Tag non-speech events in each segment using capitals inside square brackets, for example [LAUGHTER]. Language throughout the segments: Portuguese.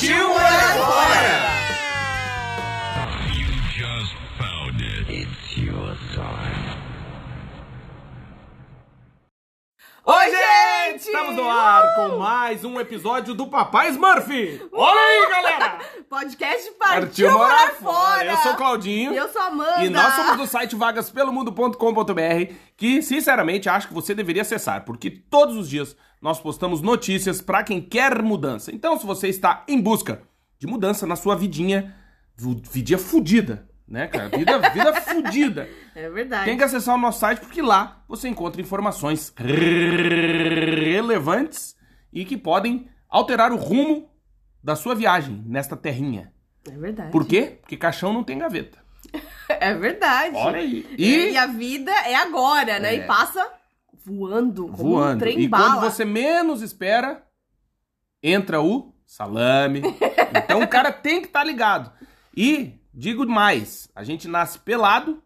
Partiu morar fora! Oi, gente! Estamos no ar com mais um episódio do Papai Smurf! Olha aí, galera! [LAUGHS] Podcast Partiu, Morar, Fora. Eu sou o Claudinho. E eu sou a Amanda. E nós somos do site vagaspelomundo.com.br, que sinceramente acho que você deveria acessar, porque todos os dias nós postamos notícias para quem quer mudança. Então, se você está em busca de mudança na sua vidinha, vidinha fudida, né, cara? Vida, [LAUGHS] vida fudida. É verdade. Tem que acessar o nosso site porque lá você encontra informações relevantes e que podem alterar o rumo da sua viagem nesta terrinha. É verdade. Por quê? Porque caixão não tem gaveta. [LAUGHS] É verdade. Olha aí. E, E a vida é agora, né? É. E passa voando, como um voando. trem E bala. quando você menos espera, entra o salame. [LAUGHS] então o cara tem que estar ligado. E digo mais, a gente nasce pelado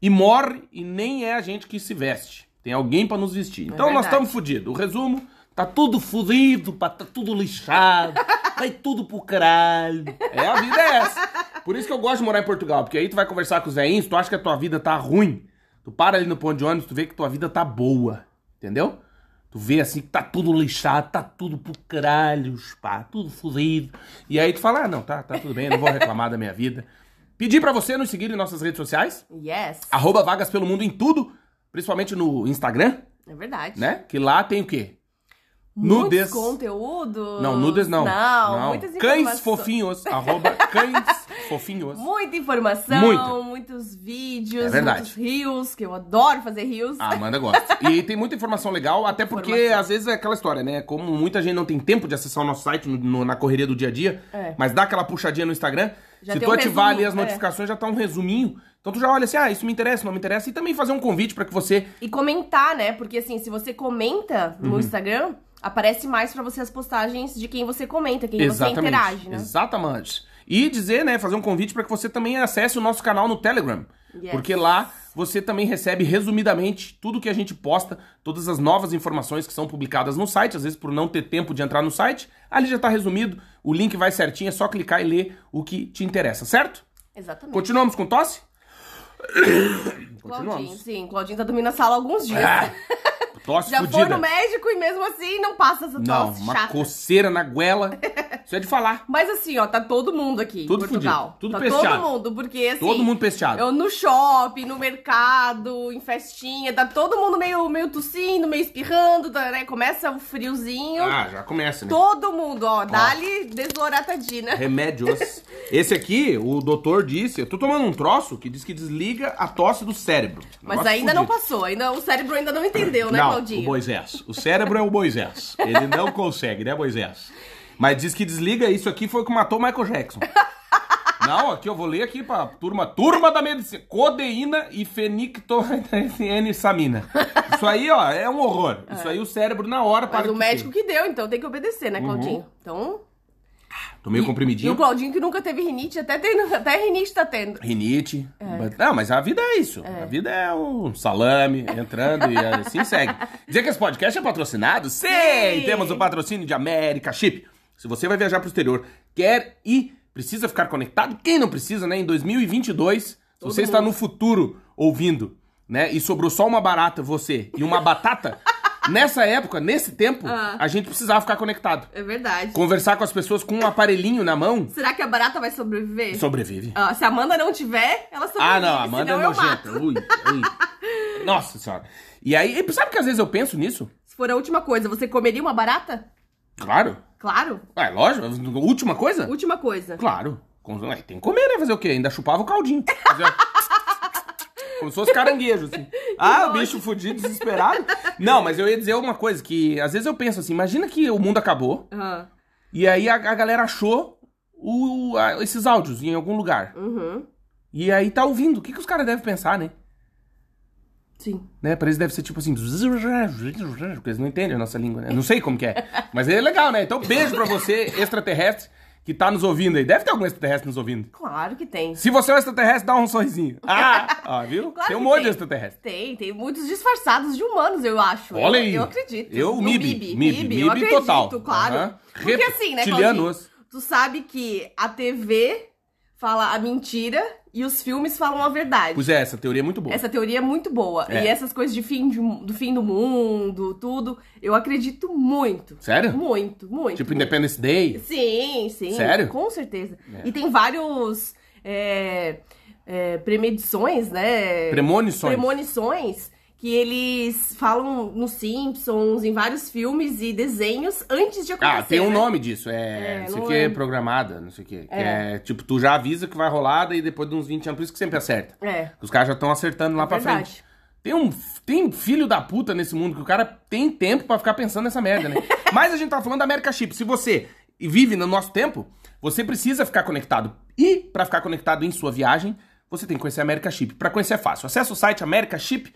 e morre e nem é a gente que se veste. Tem alguém pra nos vestir. Então nós verdade. estamos fodidos. O resumo, tá tudo fudido, pá, tá tudo lixado, [LAUGHS] vai tudo pro caralho. É, a vida é essa. Por isso que eu gosto de morar em Portugal, porque aí tu vai conversar com os velhinhos, tu acha que a tua vida tá ruim. Tu para ali no ponto de ônibus, tu vê que tua vida tá boa. Entendeu? Tu vê assim que tá tudo lixado, tá tudo pro caralho, pá, tudo fudido. E aí tu fala, ah, não, tá, tá tudo bem, eu não vou reclamar da minha vida. Pedir pra você nos seguir em nossas redes sociais, Yes. arroba Vagas Pelo Mundo em tudo, principalmente no Instagram, É verdade. né? Que lá tem o quê? Muitos Nudes. conteúdos. Não, nudes não. Não, muitas Cães fofinhos, arroba cães fofinhos. Muita informação, Muita. muitos vídeos, É muitos rios, que eu adoro fazer rios. A Amanda gosta. E tem muita informação legal, até porque Informação. às vezes é aquela história, né? Como muita gente não tem tempo de acessar o nosso site no- no- na correria do dia a dia, É. mas dá aquela puxadinha no Instagram. Já se tu um ativar resumo, ali as é. notificações, já tá um resuminho. Então tu já olha assim, ah, isso me interessa, não me interessa. E também fazer um convite pra que você. E comentar, né? Porque assim, se você comenta Uhum. no Instagram, aparece mais pra você as postagens de quem você comenta, quem você interage, né? Exatamente. E dizer, né, fazer um convite para que você também acesse o nosso canal no Telegram. Yes. Porque lá você também recebe resumidamente tudo que a gente posta, todas as novas informações que são publicadas no site, às vezes por não ter tempo de entrar no site, ali já tá resumido, o link vai certinho, é só clicar e ler o que te interessa, certo? Exatamente. Continuamos com tosse? Claudinho, Continuamos. sim. Claudinho tá dormindo na sala há alguns dias. Ah, [LAUGHS] tosse Já fudida. foi no médico e mesmo assim não passa essa Não, tosse uma chata. coceira na goela. [LAUGHS] Isso é de falar. Mas assim, ó, tá todo mundo aqui Tudo em Portugal. fudido, tudo tá pesteado. todo mundo, porque assim... Todo mundo pesteado. Eu no shopping, no mercado, em festinha, tá todo mundo meio, meio tossindo, meio espirrando, tá, né? Começa o friozinho. Ah, já começa, né? Todo mundo, ó, dá-lhe desloratadina. Remédios. [LAUGHS] Esse aqui, o doutor disse, eu tô tomando um troço que diz que desliga a tosse do cérebro. Mas ainda não fudido. passou, ainda, o cérebro ainda não entendeu, né, Não, Claudinho? o Moisés. O cérebro é o Moisés. Ele não consegue, né, Moisés? Mas diz que desliga, isso aqui foi o que matou o Michael Jackson. Não, aqui eu vou ler aqui pra turma, turma da medicina. Codeína e fenictoensamina. Isso aí, ó, é um horror. Isso aí o cérebro na hora para Mas o médico que deu, então tem que obedecer, Uhum. né, Claudinho? Então. Tomei o E o comprimidinho. Claudinho que nunca teve rinite, até, tem, [LAUGHS] até rinite tá tendo. Rinite. Mas- Não, mas a vida é isso. A vida é um salame entrando e assim segue. [LAUGHS] Dizer que esse podcast é patrocinado? Sim! Sim! Temos o patrocínio de América Chip. Se você vai viajar pro exterior, quer e precisa ficar conectado, quem não precisa, né? Em 2022, se Todo você está mundo. no futuro ouvindo, né? E sobrou só uma barata, você, e uma batata, [LAUGHS] nessa época, nesse tempo, Ah. a gente precisava ficar conectado. É verdade. Conversar com as pessoas com um aparelhinho na mão, Será que a barata vai sobreviver? sobrevive. Ah, se a Amanda não tiver, ela sobrevive. Ah, não, a Amanda senão é eu nojenta. mato. Ui, ui. [LAUGHS] Nossa senhora. E aí, e sabe que às vezes eu penso nisso? Se for a última coisa, você comeria uma barata? Claro. Claro. É lógico. Última coisa? Última coisa. Claro. Com- ué, tem que comer, né? Fazer o quê? Ainda chupava o caldinho. Fazer- [LAUGHS] Como se fosse caranguejo, assim. [LAUGHS] Ah, o bicho fudido, desesperado. Não, mas eu ia dizer uma coisa, que às vezes eu penso assim, imagina que o mundo acabou, Aham. e aí a, a galera achou o- a- esses áudios em algum lugar. Uhum. E aí tá ouvindo. O que, que os caras devem pensar, né? Sim. né? Pra eles deve ser tipo assim. Porque eles não entendem a nossa língua, né? Não sei como que é. Mas é legal, né? Então, beijo pra você, extraterrestre, que tá nos ouvindo aí. Deve ter algum extraterrestre nos ouvindo. Claro que tem. Se você é um extraterrestre, dá um sorrisinho. [LAUGHS] Ah! Ó, viu? Claro tem um monte tem. de extraterrestre. Tem, tem muitos disfarçados de humanos, eu acho. Olha eu, aí. Eu acredito. Eu, No MIB. MIB, MIB, eu MIB acredito, total. claro. Porque assim, né. Claudinho? Tu sabe que a TV fala a mentira e os filmes falam a verdade. Pois é, essa teoria é muito boa. Essa teoria é muito boa. É. E essas coisas de fim de- do fim do mundo, tudo, eu acredito muito. Sério? Muito, muito. Tipo Independence Day. Sim, sim. Sério? Com certeza. É. E tem vários é, é, premedições, né? Premonições. Premonições que eles falam nos Simpsons, em vários filmes e desenhos antes de acontecer. Ah, tem um né? nome disso. É, É, não sei o que, lembro. programada, não sei o que. É. é tipo, tu já avisa que vai rolar e depois de uns 20 anos, por isso que sempre acerta. É. Os caras já estão acertando lá É pra verdade. frente. Tem um tem filho da puta nesse mundo que o cara tem tempo pra ficar pensando nessa merda, né? [LAUGHS] Mas a gente tá falando da América Chip. Se você vive no nosso tempo, você precisa ficar conectado. E pra ficar conectado em sua viagem, você tem que conhecer a América Chip. Pra conhecer é fácil. Acesse o site americaship.com,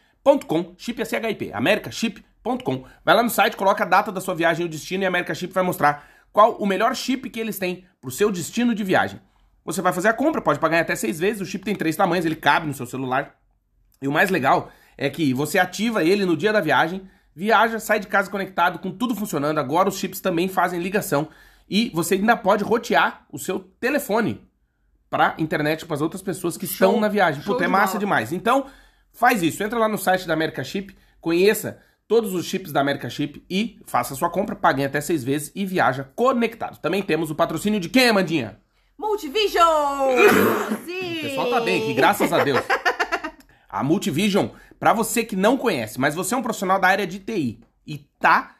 chip é CHIP, americaship.com. Vai lá no site, coloca a data da sua viagem e o destino e a America Chip vai mostrar qual o melhor chip que eles têm pro seu destino de viagem. Você vai fazer a compra, pode pagar em até seis vezes, o chip tem três tamanhos, ele cabe no seu celular. E o mais legal é que você ativa ele no dia da viagem, viaja, sai de casa conectado, com tudo funcionando. Agora os chips também fazem ligação e você ainda pode rotear o seu telefone para internet para as outras pessoas que Show. estão na viagem. Puta, é massa bola. demais. Então, faz isso. Entra lá no site da America Chip, conheça todos os chips da America Chip e faça sua compra, pague até seis vezes e viaja conectado. Também temos o patrocínio de quem, Amandinha? Multivision! Sim! O pessoal tá bem aqui, graças a Deus. A Multivision, pra você que não conhece, mas você é um profissional da área de TI e tá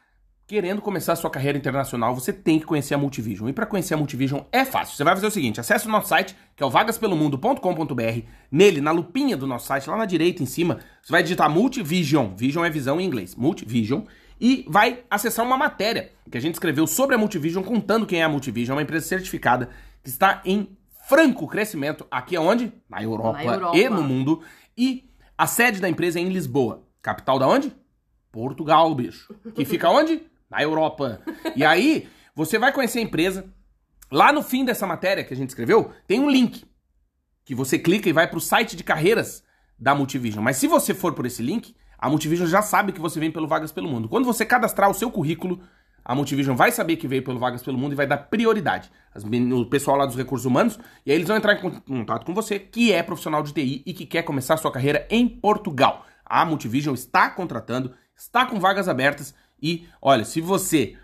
querendo começar a sua carreira internacional, você tem que conhecer a Multivision. E pra conhecer a Multivision é fácil. Você vai fazer o seguinte, acesse o nosso site, que é o vagaspelomundo.com.br. Nele, na lupinha do nosso site, lá na direita em cima, você vai digitar Multivision. Vision é visão em inglês. Multivision. E vai acessar uma matéria que a gente escreveu sobre a Multivision, contando quem é a Multivision, uma empresa certificada que está em franco crescimento aqui aonde? Na Europa, Na Europa. e no mundo. E a sede da empresa é em Lisboa. Capital da onde? Portugal, bicho. Que fica onde? Na Europa. E aí, você vai conhecer a empresa. Lá no fim dessa matéria que a gente escreveu, tem um link que você clica e vai pro site de carreiras da Multivision. Mas se você for por esse link, a Multivision já sabe que você vem pelo Vagas pelo Mundo. Quando você cadastrar o seu currículo, a Multivision vai saber que veio pelo Vagas pelo Mundo e vai dar prioridade. As o pessoal lá dos recursos humanos, e aí eles vão entrar em con- contato com você, que é profissional de TI e que quer começar sua carreira em Portugal. A Multivision está contratando, está com vagas abertas e, olha, se você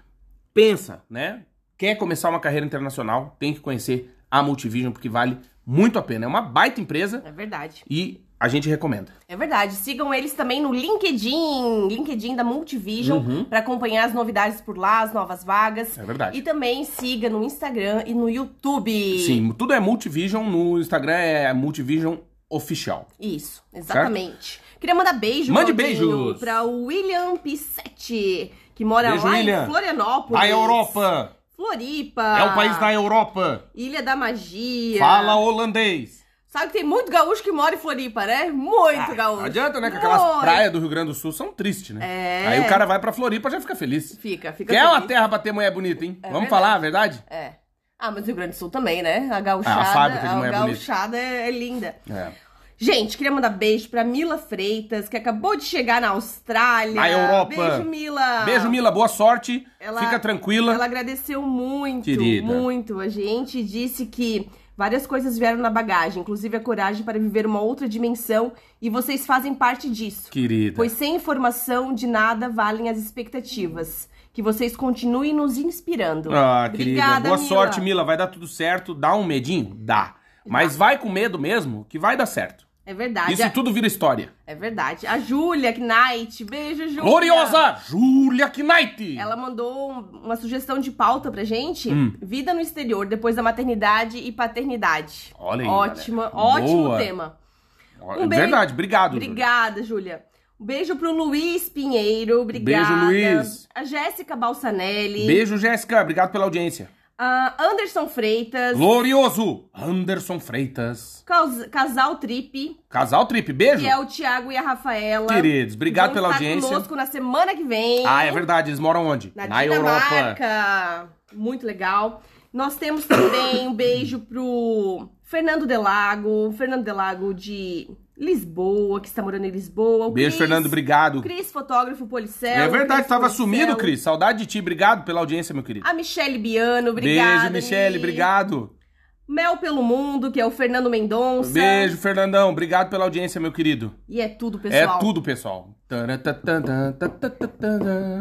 pensa, né, quer começar uma carreira internacional, tem que conhecer a Multivision porque vale muito a pena. É uma baita empresa É verdade. e a gente recomenda. É verdade. Sigam eles também no LinkedIn, LinkedIn da Multivision, pra acompanhar as novidades por lá, as novas vagas. Uhum. É verdade. E também siga no Instagram e no YouTube. Sim, tudo é Multivision, no Instagram é Multivision Oficial. Isso, exatamente. Queria mandar beijo Mande beijos. pra William Pissetti, que mora Beijo, lá William. em Florianópolis. A Europa! Floripa. É o país da Europa! Ilha da Magia. Fala holandês! Sabe que tem muito gaúcho que mora em Floripa, né? Muito gaúcho. Não adianta, né? Que aquelas Muito. praias do Rio Grande do Sul são tristes, né? É. Aí o cara vai pra Floripa e já fica feliz. Fica, fica Quer uma feliz. terra pra ter mulher bonita, hein? Vamos verdade. falar a verdade? É. Ah, mas o Rio Grande do Sul também, né? A gauchada, Ah, a a mulher gauchada é, é linda. É. Gente, queria mandar beijo pra Mila Freitas, que acabou de chegar na Austrália. Na Europa. Beijo, Mila. Beijo, Mila, boa sorte. Ela- Fica tranquila. Ela agradeceu muito, Querida. muito. A gente disse que várias coisas vieram na bagagem, inclusive a coragem para viver uma outra dimensão, e vocês fazem parte disso. Querida. Pois sem informação de nada valem as expectativas. Que vocês continuem nos inspirando. Ah, querida. Obrigada, Boa Mila. sorte, Mila. Vai dar tudo certo. Dá um medinho? Dá. Mas vai com medo mesmo, que vai dar certo. É verdade. Isso tudo vira história. É verdade. A Júlia Knight. Beijo, Júlia. Gloriosa Júlia Knight! Ela mandou um- uma sugestão de pauta pra gente. Hum. Vida no exterior, depois da maternidade e paternidade. Olha aí, Ótima, galera. ótimo Boa. tema. Um beijo. Verdade, obrigado. Obrigada, Júlia. Um beijo pro Luiz Pinheiro, obrigada. Beijo, Luiz. A Jéssica Balsanelli. Beijo, Jéssica. Obrigado pela audiência. A Anderson Freitas. Glorioso! Anderson Freitas. Cas- Casal Trip. Casal Trip, beijo. Que é o Thiago e a Rafaela. Queridos, obrigado Vão pela estar audiência. conosco na semana que vem. Ah, é verdade. Eles moram onde? Na, Europa. Dinamarca. Muito legal. Nós temos também um beijo pro Fernando Delago. Fernando Delago de Lisboa, que está morando em Lisboa. O Beijo, Cris- Fernando. Obrigado. Cris, fotógrafo policel. É verdade, Cris tava Policel. sumido, Cris. Saudade de ti. Obrigado pela audiência, meu querido. A Michele Biano, obrigada. Beijo, Michele. Mi. Obrigado. Mel pelo Mundo, que é o Fernando Mendonça. Beijo, Fernandão. Obrigado pela audiência, meu querido. E é tudo, pessoal. É tudo, pessoal.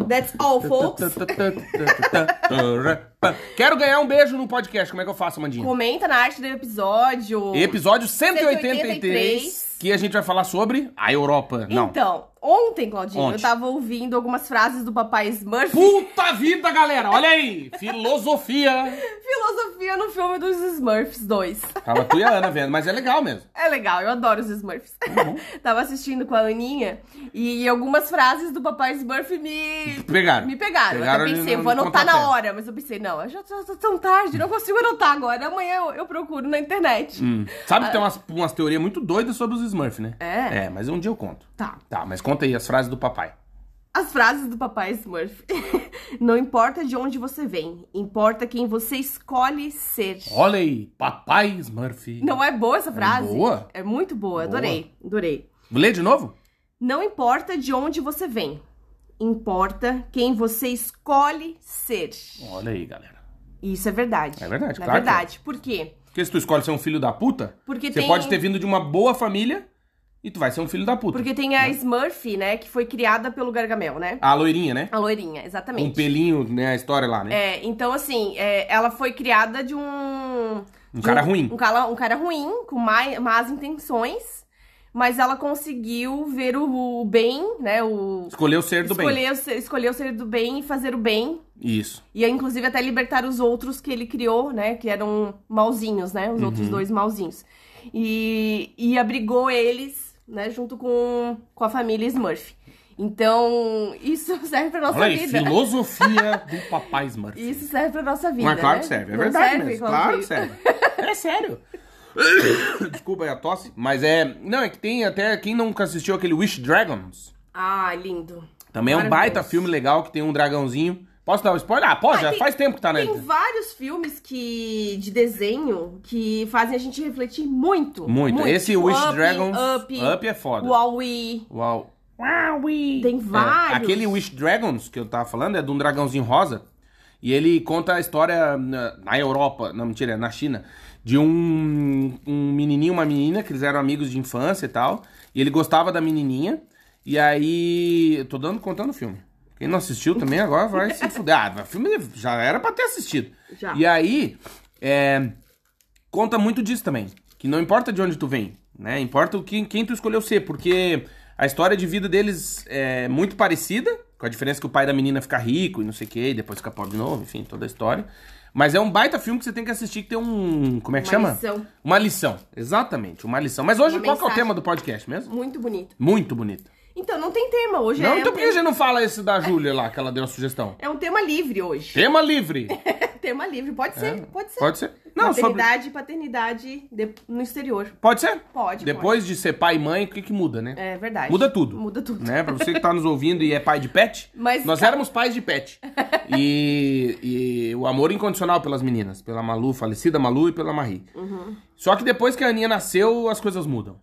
That's all, folks. Quero ganhar um beijo no podcast. Como é que eu faço, Mandinha? Comenta na arte do episódio. Episódio 183, 183, que a gente vai falar sobre a Europa. Não. Então, ontem, Claudinho, Ontem. eu tava ouvindo algumas frases do papai Smurf. Puta vida, galera! Olha aí! Filosofia! [LAUGHS] Filosofia no filme dos Smurfs 2. Tava tu e a Ana vendo, mas é legal mesmo. É legal, eu adoro os Smurfs. Uhum. [LAUGHS] tava assistindo com a Aninha e algumas frases do papai Smurf me... Pegaram. Me pegaram. Pegaram eu até pensei, eu vou no anotar na hora, mas eu pensei, não, eu já tô, tô tão tarde, não consigo anotar agora. Amanhã eu, eu procuro na internet. Hum. Sabe que tem umas, umas teorias muito doidas sobre os Smurfs, né? É? É, mas um dia eu conto. Tá. Tá, mas conta aí as frases do papai. As frases do papai Smurf. [LAUGHS] não importa de onde você vem, importa quem você escolhe ser. Olha aí, papai Smurf. Não é boa essa frase? boa? É muito boa, Boa. adorei, adorei. Lê de novo? Não importa de onde você vem, importa quem você escolhe ser. Olha aí, galera. Isso é verdade. É verdade, É claro que é. verdade. Por quê? Porque se tu escolhe ser um filho da puta, Porque você tem- pode ter vindo de uma boa família e tu vai ser um filho da puta. Porque tem a Smurf, né, que foi criada pelo Gargamel, né? A loirinha, né? A loirinha, Um exatamente. pelinho, né? A história lá, né? É, então assim, é, ela foi criada de um. Um de cara ruim. Um cara, um cara ruim, com mai- más intenções, mas ela conseguiu ver o, o bem, né? O. Escolheu ser do bem. escolheu, ser, escolheu ser do bem e fazer o bem. Isso. E inclusive até libertar os outros que ele criou, né? Que eram malzinhos, né? Os Uhum. outros dois malzinhos. E, e abrigou eles, né? Junto com, com a família Smurf. Então, isso [LAUGHS] serve pra nossa Olha aí, vida. filosofia [LAUGHS] do papai Smurf. Isso serve pra nossa vida. Mas claro né? que serve, é Não verdade serve, mesmo. Claro que serve. [LAUGHS] É sério. [COUGHS] Desculpa aí a tosse, mas é. Não, é que tem até. Quem nunca assistiu aquele Wish Dragons? Ah, lindo. Também é um baita filme legal que tem um dragãozinho. Posso dar um spoiler? Ah, pode, Ah, já tem- faz tempo que tá na Tem vários filmes que de desenho que fazem a gente refletir muito. Muito. Esse Tipo, Wish Up, Dragons. Up, Up é foda. Wall-E. Uau. Uau, Tem vários. Aquele Wish Dragons que eu tava falando é de um dragãozinho rosa. E ele conta a história na, na Europa, não, mentira, é na China, de um, um menininho e uma menina, que eles eram amigos de infância e tal. E ele gostava da menininha. E aí. Eu tô dando, contando o filme. Quem não assistiu também agora vai se fuder. Ah, o filme já era pra ter assistido. Já. E aí. é, conta muito disso também. Que não importa de onde tu vem, né? Importa o que, quem tu escolheu ser, porque a história de vida deles é muito parecida, com a diferença que o pai da menina fica rico e não sei o que, e depois fica pobre de novo, enfim, toda a história. Mas é um baita filme que você tem que assistir que tem um. Como é que Uma chama? lição. Uma lição. Exatamente, uma lição. Mas hoje, Uma qual que é o tema do podcast mesmo? Muito bonito. Muito bonito. Então, não tem tema. Hoje não, é, então um por que a gente não fala esse da [LAUGHS] Júlia lá, que ela deu a sugestão? é um tema livre hoje. Tema livre. [LAUGHS] tema livre. Pode ser, pode ser. É. Pode ser. Não, sobre. Maternidade e paternidade de- no exterior. Pode ser? Pode, Depois de ser pai e mãe, o que, que muda, né? É verdade. Muda tudo. Muda tudo. Né? Pra você que tá nos ouvindo e é pai de pet, [LAUGHS] Mas, nós cara- éramos pais de pet. E, e o amor incondicional pelas meninas, pela Malu, falecida Malu e pela Marie. Uhum. Só que depois que a Aninha nasceu, as coisas mudam.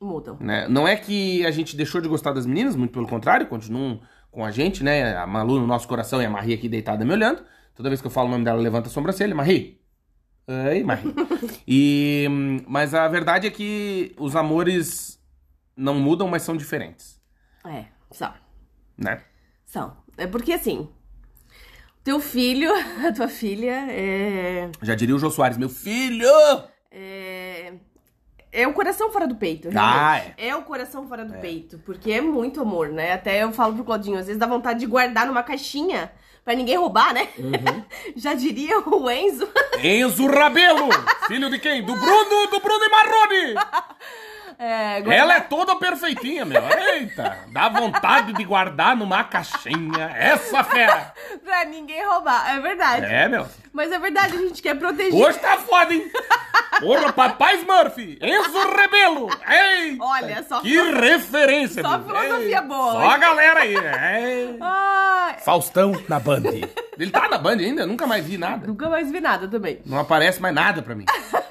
Mudam. Né? Não é que a gente deixou de gostar das meninas, muito pelo contrário, continuam com a gente, né? A Malu no nosso coração e a Marie aqui deitada me olhando. Toda vez que eu falo o nome dela, levanta a sobrancelha. Marie. Ei, Marie. [LAUGHS] e, mas a verdade é que os amores não mudam, mas são diferentes, É, são. né? São. É porque assim. Teu filho, [LAUGHS] a tua filha, é. Já diria o Jô Soares, meu filho! É, é o coração fora do peito. Ah, realmente. é. o coração fora do peito. Porque é muito amor, né? Até eu falo pro Claudinho, às vezes dá vontade de guardar numa caixinha pra ninguém roubar, né? Uhum. [LAUGHS] Já diria o Enzo. Enzo Rabelo! Filho de quem? Do Bruno, do Bruno e Marrone! [LAUGHS] É, guardar- Ela é toda perfeitinha, meu. Eita, dá vontade de guardar numa caixinha. Essa fera. Pra ninguém roubar, é verdade. É, meu. Mas é verdade, a gente quer proteger. Hoje tá foda, hein? Porra, papai Smurf, Enzo Rebelo. Eita, Olha, só Que referência, só meu. filosofia boa, Só hein? a galera aí. É. Ai, Faustão na Band. Ele tá na Band ainda? Nunca mais vi nada. nunca mais vi nada também. Não aparece mais nada pra mim. [LAUGHS]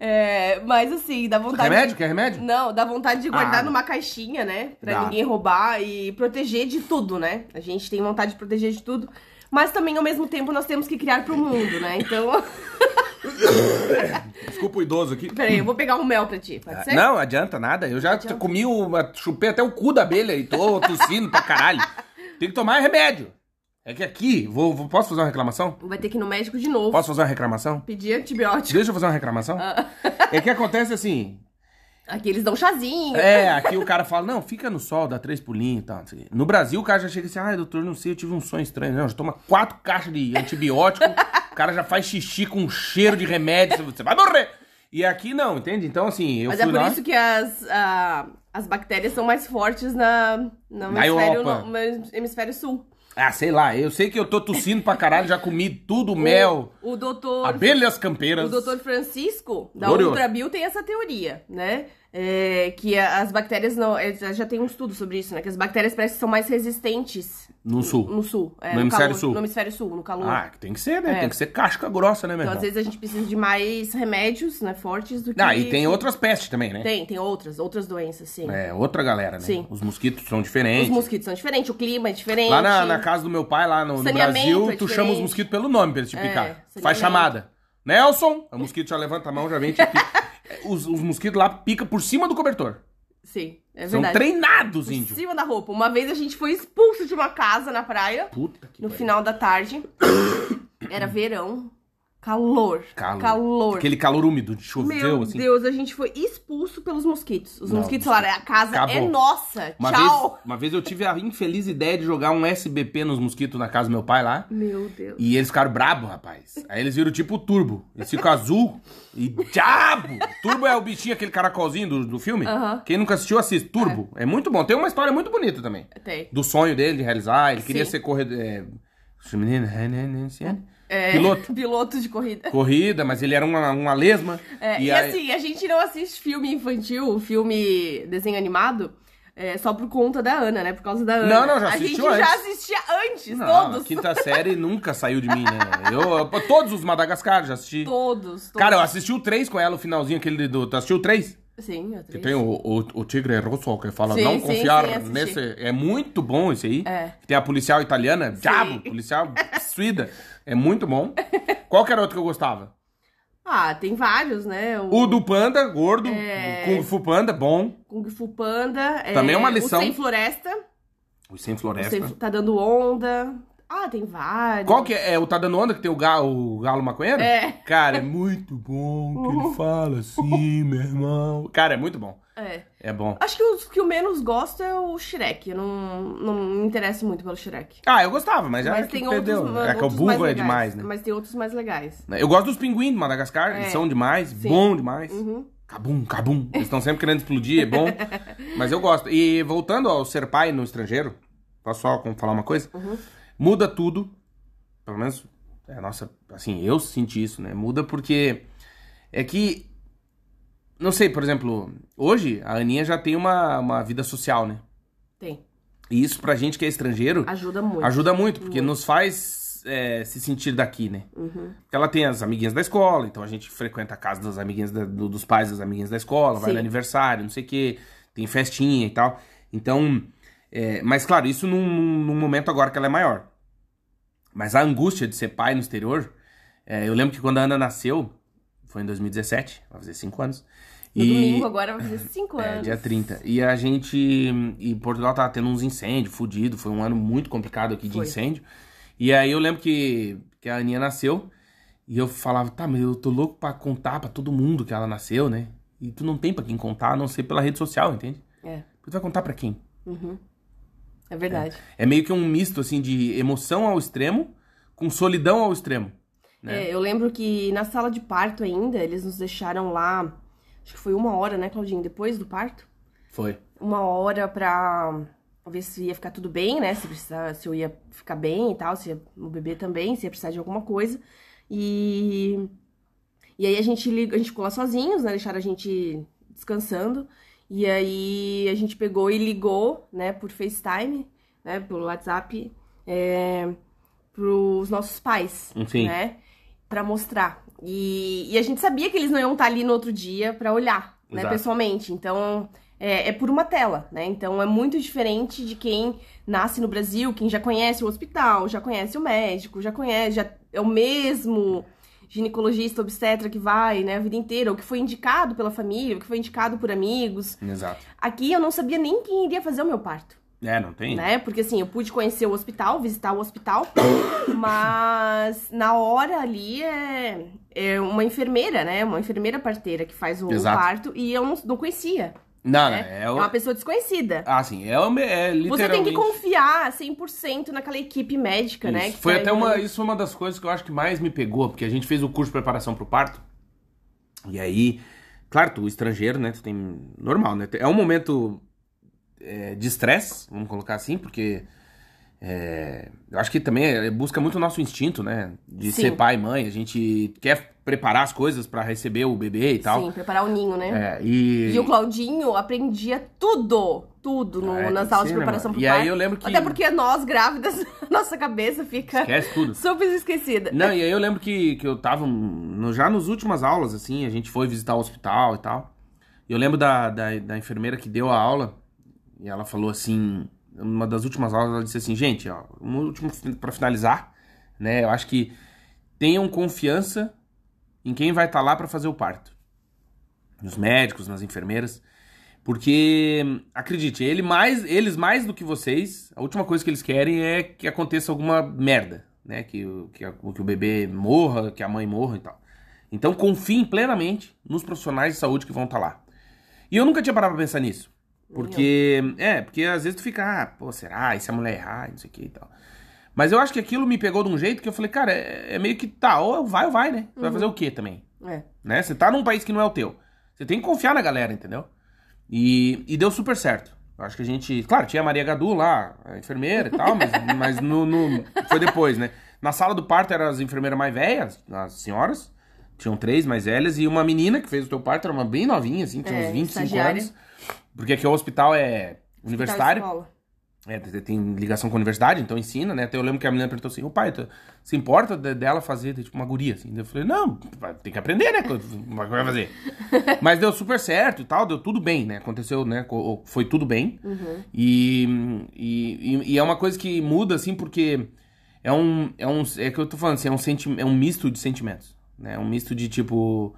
É, mas assim, dá vontade. Remédio? Quer remédio? Não, dá vontade de guardar Ah. numa caixinha, né? Pra Dá. ninguém roubar e proteger de tudo, né? A gente tem vontade de proteger de tudo. Mas também, ao mesmo tempo, nós temos que criar pro mundo, né? Então. [LAUGHS] Desculpa o idoso aqui. Peraí, eu vou pegar um mel pra ti, pode ser? Ah, Não, adianta nada. Eu já Adianta. comi, o, chupei até o cu da abelha e tô tossindo pra caralho. Tem que tomar remédio. É que aqui, vou, vou- posso fazer uma reclamação? Vai ter que ir no médico de novo. Posso fazer uma reclamação? Pedir antibiótico. Deixa eu fazer uma reclamação. Ah. É que acontece assim. Aqui eles dão chazinho. É, aqui o cara fala, não, fica no sol, dá três pulinhos e tal. o. No Brasil, o cara já chega assim, ai, doutor, não sei, eu tive um sonho estranho. Não, já toma quatro caixas de antibiótico, o cara já faz xixi com um cheiro de remédio, você vai morrer. E aqui não, entende? Então, assim, eu Mas é por lá... isso que as, ah, as bactérias são mais fortes na, no, Na hemisfério, Europa. no, no hemisfério sul. Ah, sei lá, eu sei que eu tô tossindo pra caralho, já comi tudo, mel, O doutor. abelhas campeiras. O doutor Francisco, da Glorioso. Ultrabio, tem essa teoria, né? É, que as bactérias não. é, Já tem um estudo sobre isso, né? Que as bactérias parecem que são mais resistentes No sul. no sul. é, No hemisfério calor, sul. No hemisfério sul, no calor. Ah, tem que ser, né? É. Tem que ser casca grossa, né, meu então, irmão? às vezes, a gente precisa de mais remédios, né? Fortes do que. Ah, e tem outras pestes também, né? Tem, tem outras, outras doenças, sim. É, outra galera, né? Sim. Os mosquitos são Os diferentes. mosquitos são diferentes, o clima é diferente. Lá na, na casa do meu pai, lá no, no Brasil, é tu chama os mosquitos pelo nome pra eles te É, picar. Faz chamada. Nelson! O mosquito já levanta a mão, já vem te pica. [LAUGHS] os, os mosquitos lá picam por cima do cobertor. Sim, é São verdade. treinados, Por índio. cima da roupa. Uma vez a gente foi expulso de uma casa na praia, Puta que no pariu. final da tarde. [COUGHS] Era verão. Calor. Calor. Calor. Aquele calor úmido, de choveu, Meu assim. Deus, a gente foi expulso pelos mosquitos. Os Não, mosquitos falaram, a casa é acabou. nossa. Uma Tchau. vez, uma vez eu tive a infeliz ideia de jogar um SBP nos mosquitos na casa do meu pai lá. Meu Deus. E eles ficaram brabos, rapaz. Aí eles viram tipo turbo. Eles ficam azul e diabo! Turbo é o bichinho, aquele caracolzinho do, do filme. Aham. Quem nunca assistiu, assiste. Turbo. É. muito bom. Tem uma história muito bonita também. Tem. Do sonho dele de realizar. Ele queria Sim. ser corredor. É... É, Piloto. [LAUGHS] Piloto de corrida. Corrida, mas ele era uma, uma lesma. É, e aí- assim, a gente não assiste filme infantil, filme desenho animado, é, só por conta da Ana, né? Por causa da Ana. Não, não, já A gente já antes. assistia antes, Não, todos. a quinta série nunca saiu de mim, né? Eu, eu- todos os Madagascar já assisti. Todos, todos. Cara, eu assisti o 3 com ela, o finalzinho aquele do. Tu assistiu o 3? Sim, eu Que tem o, o, o Tigre Rosso que fala Sim, não sim, confiar sim, assisti. nesse. É muito bom esse aí. É. Tem a policial italiana, diabo, policial [LAUGHS] suída. É muito bom. [LAUGHS] Qual que era outro que eu gostava? Ah, tem vários, né? O do Panda, gordo. É. O Kung Fu Panda, bom. Kung Fu Panda. Também é uma lição. O Sem Floresta. O Sem O Floresta. Sem, tá dando onda. Ah, tem vários. Qual que é? É o Tá Dando Onda que tem o galo, o galo maconheiro? É. Cara, é muito bom que ele [LAUGHS] fala assim, meu irmão. Cara, é muito bom. É. É bom. Acho que os que eu menos gosto é o Shrek. Eu não, não me interesso muito pelo Shrek. Ah, eu gostava, mas já Mas que tem perdeu. outros, é que o outros burro é demais, né? Mas tem outros mais legais. Eu gosto dos pinguins do Madagascar, eles É. são demais, Sim. bom demais. Uhum. Cabum, cabum. Eles estão sempre querendo explodir, é bom. [LAUGHS] Mas eu gosto. E voltando ao ser pai no estrangeiro, posso só falar uma coisa? Uhum. Muda tudo. Pelo menos, é, nossa, assim, eu senti isso, né? Muda porque é que, não sei, por exemplo, hoje a Aninha já tem uma, uma vida social, né? Tem. E isso pra gente que é estrangeiro Ajuda muito. ajuda muito, porque nos faz é, se sentir daqui, né? Uhum. Porque ela tem as amiguinhas da escola, então a gente frequenta a casa das amiguinhas da- do- dos pais das amiguinhas da escola, vai Sim. no aniversário, não sei o quê, tem festinha e tal. Então, é, mas claro, isso num, num- num momento agora que ela é maior. Mas a angústia de ser pai no exterior, é, eu lembro que quando a Ana nasceu, foi em 2017, vai fazer 5 anos. No domingo agora vai fazer cinco [LAUGHS] É, anos. dia 30. E a gente. E Portugal tava tendo uns incêndios, fudido. Foi um ano muito complicado aqui de Foi. incêndio. E aí eu lembro que, que a Aninha nasceu. E eu falava, tá, mas eu tô louco pra contar pra todo mundo que ela nasceu, né? E tu não tem pra quem contar, a não ser pela rede social, entende? É. Tu vai contar pra quem? É verdade. É meio que um misto, assim, de emoção ao extremo com solidão ao extremo. Né? É, eu lembro que na sala de parto ainda, eles nos deixaram lá. acho que foi uma hora, né, Claudinho, depois do parto. Foi. Uma hora pra ver se ia ficar tudo bem, né? Se, precisar, se eu ia ficar bem e tal, se ia, o bebê também, se ia precisar de alguma coisa. E, e aí a gente, liga, a gente ficou lá sozinhos, né? Deixaram a gente descansando. E aí a gente pegou e ligou, né, por FaceTime, né, pelo WhatsApp, é, pros nossos pais, Sim. né, pra mostrar. E, e a gente sabia que eles não iam estar ali no outro dia pra olhar, né, Exato. pessoalmente. Então, é, é por uma tela, né? Então é muito diferente de quem nasce no Brasil, quem já conhece o hospital, já conhece o médico, já conhece, já é o mesmo ginecologista obstetra que vai, né, a vida inteira, ou que foi indicado pela família, ou que foi indicado por amigos. Exato. Aqui eu não sabia nem quem iria fazer o meu parto, É, não tem? né? Porque assim, eu pude conhecer o hospital, visitar o hospital, [COUGHS] mas na hora ali é, é uma enfermeira, né? Uma enfermeira parteira que faz o Exato. parto e eu não, não conhecia. Não, né? né? É, É o... uma pessoa desconhecida. Ah, sim. É, o- é literalmente... Você tem que confiar 100% naquela equipe médica, né? Isso. que Foi tá até uma, isso foi uma das coisas que eu acho que mais me pegou, porque a gente fez o curso de preparação pro parto. E aí, claro, tu estrangeiro, né? Tu tem. Normal, né? É um momento é, de estresse, vamos colocar assim, porque. é, eu acho que também é- busca muito o nosso instinto, né? De Sim. ser pai e mãe. A gente quer preparar as coisas pra receber o bebê e tal. Sim, preparar o ninho, né? É, e... E o Claudinho aprendia tudo, tudo no- É, nas aulas de né, preparação mano? pro E aí parto. eu lembro que- Até porque nós, grávidas, [LAUGHS] nossa cabeça fica Esquece tudo. super esquecida. Não, e aí eu lembro que, que eu tava no- já nas últimas aulas, assim, a gente foi visitar o hospital e tal. E eu lembro da, da, da enfermeira que deu a aula, e ela falou assim, numa das últimas aulas, ela disse assim, gente, ó, um último pra finalizar, né, eu acho que tenham confiança em quem vai estar lá pra fazer o parto. Nos médicos, nas enfermeiras. Porque, acredite, ele mais, eles mais do que vocês, a última coisa que eles querem é que aconteça alguma merda, né? Que, que, que o bebê morra, que a mãe morra e tal. Então confiem plenamente nos profissionais de saúde que vão estar lá. E eu nunca tinha parado pra pensar nisso. Porque, é, porque às vezes tu fica, ah, pô, será? E se a mulher errar, não sei o que e tal. Mas eu acho que aquilo me pegou de um jeito que eu falei, cara, é, é meio que tá, ou vai ou vai, né? Você vai fazer o quê também? É. né? Você tá num país que não é o teu. Você tem que confiar na galera, entendeu? E, e deu super certo. Eu acho que a gente. Claro, tinha a Maria Gadu lá, a enfermeira e tal, mas, [LAUGHS] mas no, no- foi depois, né? Na sala do parto eram as enfermeiras mais velhas, as senhoras. Tinham três mais velhas e uma menina que fez o teu parto, era uma bem novinha, assim, tinha É, uns 25 estagiária. anos. Porque aqui o hospital é universitário. Tá, escola. É, tem- ligação com a universidade, então ensina, né? Até eu lembro que a menina perguntou assim, ô pai, tu, se importa de- dela fazer tipo, uma guria, assim? Eu falei, não, tem que aprender, né? Como é que vai fazer? [LAUGHS] Mas deu super certo e tal, deu tudo bem, né? Aconteceu, né? Foi tudo bem. E, e, e- e é uma coisa que muda, assim, porque é um. É, um, é que eu tô falando assim, é um, senti é um misto de sentimentos. Né? É um misto de tipo.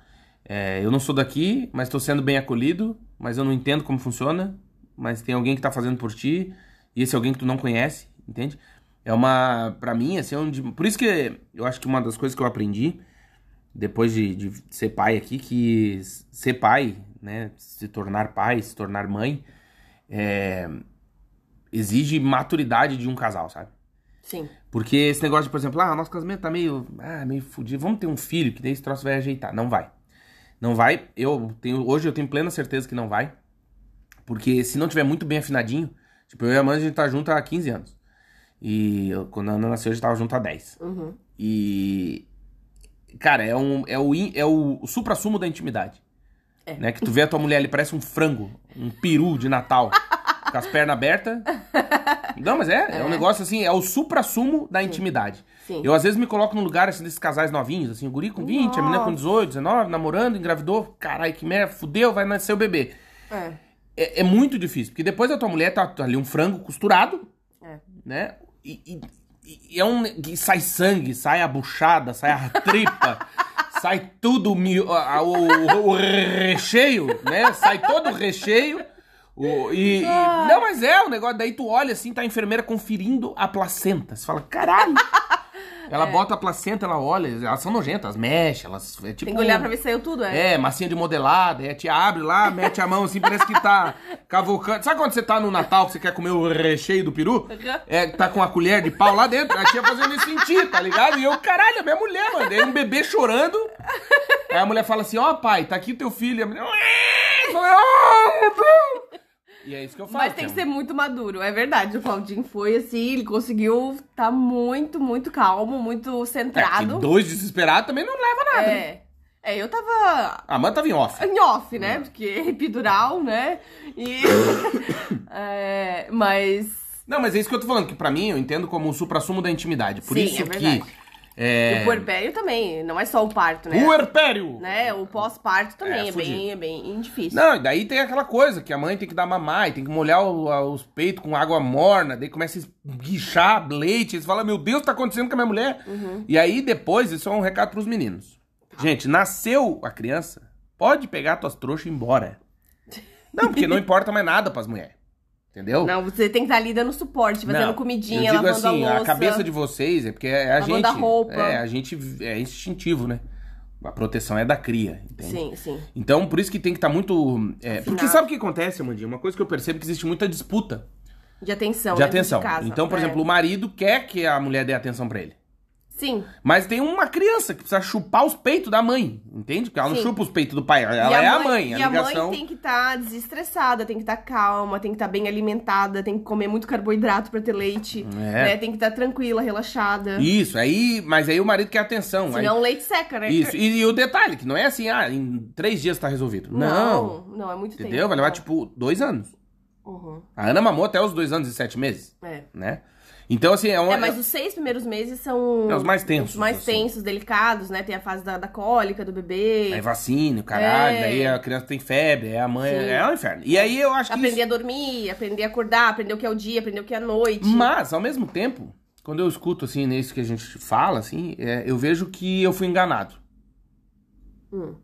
É, eu não sou daqui, mas tô sendo bem acolhido, mas eu não entendo como funciona, mas tem alguém que tá fazendo por ti, e esse alguém que tu não conhece, entende? É uma. Pra mim, assim, é um de- por isso que eu acho que uma das coisas que eu aprendi depois de, de ser pai aqui, que ser pai, né? Se tornar pai, se tornar mãe, é, exige maturidade de um casal, sabe? Sim. Porque esse negócio de, por exemplo, ah, nosso casamento tá meio, ah, meio fudido, vamos ter um filho, que daí esse troço vai ajeitar. Não vai. Não vai. Eu tenho, hoje eu tenho plena certeza que não vai. Porque se não tiver muito bem afinadinho, tipo, eu e a Amanda, a gente tá junto há 15 anos. E eu- quando a Ana nasceu, a gente tava junto há 10. Uhum. E. Cara, é, um, é o, é o, o supra-sumo da intimidade. É. Né? Que tu vê a tua mulher, ele parece um frango, um peru de Natal, [LAUGHS] com as pernas abertas. Não, mas é, é, um negócio assim, é o supra-sumo da intimidade. Sim. Eu às vezes me coloco num lugar assim desses casais novinhos, assim, o guri com 20, a menina com 18, 19, namorando, engravidou, caralho, que merda, fudeu, vai nascer o bebê. É. É, é muito difícil, porque depois a tua mulher tá, tá ali um frango costurado, É. né? E, e- e é um. que sai sangue, sai a buchada, sai a tripa, [LAUGHS] sai tudo a- o, o recheio, né? Sai todo o recheio. O, e, e- não, mas é o negócio. Daí tu olha assim, tá a enfermeira conferindo a placenta. Você fala, caralho! [LAUGHS] Ela É. bota a placenta, ela olha, elas são nojentas, mexe, elas. É tipo, Tem que olhar pra ver se saiu tudo, é. É, massinha de modelada, aí a tia abre lá, mete a mão assim, parece que tá [LAUGHS] cavocando. Sabe quando você tá no Natal que você quer comer o recheio do peru? É, tá com a colher de pau lá dentro, a tia fazendo isso sentir, tá ligado? E eu, caralho, é minha mulher, mano. Daí um bebê chorando. Aí a mulher fala assim: Ó, pai, tá aqui teu filho. E a mulher. Fala, "Ah, meu Deus!" E é isso que eu falo. Mas tem que ser muito maduro, é verdade. O Claudinho foi assim, ele conseguiu tá muito, muito calmo, muito É, centrado. dois desesperados também não leva nada. né? É. É, eu tava A mãe tava em off. em off, né? Porque é epidural, né? E. [LAUGHS] é, mas. Não, mas é isso que eu tô falando, que pra mim eu entendo como o supra-sumo da intimidade. Por Sim, isso é que. É... O puerpério também, não é só o parto, né? Puerpério! né? O pós-parto também É, é, bem, é bem difícil. Não, e daí tem aquela coisa que a mãe tem que dar mamar, e tem que molhar o- a- os peitos com água morna, daí começa a esguichar leite, e você fala, meu Deus, o que tá acontecendo com a minha mulher? Uhum. E aí depois, isso é um recado pros meninos. Gente, nasceu a criança, pode pegar tuas trouxas e ir embora. Não, porque não [LAUGHS] importa mais nada pras mulheres. Entendeu? Não, você tem que estar ali dando suporte, fazendo Não, comidinha, eu digo lavando assim, a louça. cabeça de vocês é porque é a gente. a roupa. É, a gente é instintivo, né? A proteção é da cria, entende? Sim, sim. Então, por isso que tem que estar muito. é, porque sabe o que acontece, Amandinha? Uma coisa que eu percebo é que existe muita disputa De atenção, de dentro atenção. casa. então, por É. exemplo, o marido quer que a mulher dê atenção pra ele. Sim. Mas tem uma criança que precisa chupar os peitos da mãe, entende? Porque ela não Sim. chupa os peitos do pai, ela E é a mãe. E A a ligação. mãe tem que estar desestressada, tem que estar calma, tem que estar bem alimentada, tem que comer muito carboidrato pra ter leite, É. né? Tem que estar tranquila, relaxada. Isso, aí. Mas aí o marido quer atenção. aí- Senão o leite seca, né? Isso. E, e o detalhe, que não é assim, ah, em três dias tá resolvido. Não. Não, não, é muito Entendeu? tempo. Vai levar, Não. tipo, dois anos. Uhum. A Ana mamou até os dois anos e sete meses, É. né? Então, assim, é um. É, mas os seis primeiros meses são É, os mais tensos, os mais assim. tensos, delicados, né? Tem a fase da, da cólica, do bebê. Aí vacina, o caralho, É. daí a criança tem febre, a mãe. Sim. É um inferno. E aí eu acho que. Aprender isso- a dormir, aprender a acordar, aprender o que é o dia, aprender o que é a noite. Mas, ao mesmo tempo, quando eu escuto, assim, nisso que a gente fala, assim, é, eu vejo que eu fui enganado. Hum,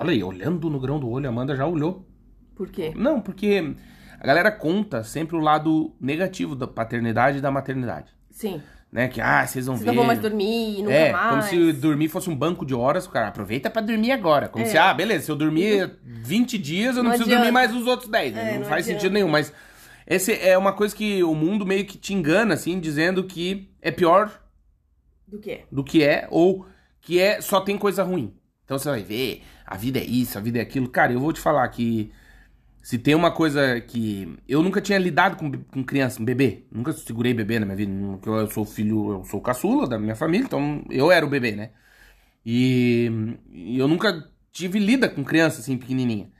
Olha aí, olhando no grão do olho, a Amanda já olhou. por quê? Não, porque a galera conta sempre o lado negativo da paternidade e da maternidade. Sim. Né? Que, ah, vocês vão Vocês ver. não vão mais dormir, nunca é, mais. como se dormir fosse um banco de horas, o cara aproveita pra dormir agora. Como É. se, ah, beleza, se eu dormir 20 dias, eu não, Não preciso adianta. dormir mais os outros 10. né? É, não, não faz adianta. sentido nenhum, mas esse é uma coisa que o mundo meio que te engana, assim, dizendo que é pior Do quê? do que é, ou que é só tem coisa ruim. Então você vai ver, a vida é isso, a vida é aquilo. Cara, eu vou te falar que se tem uma coisa que. Eu nunca tinha lidado com, com criança, bebê. Nunca segurei bebê na minha vida. Eu sou filho, eu sou caçula da minha família, então eu era o bebê, né? E, e eu nunca tive lida com criança assim, pequenininha.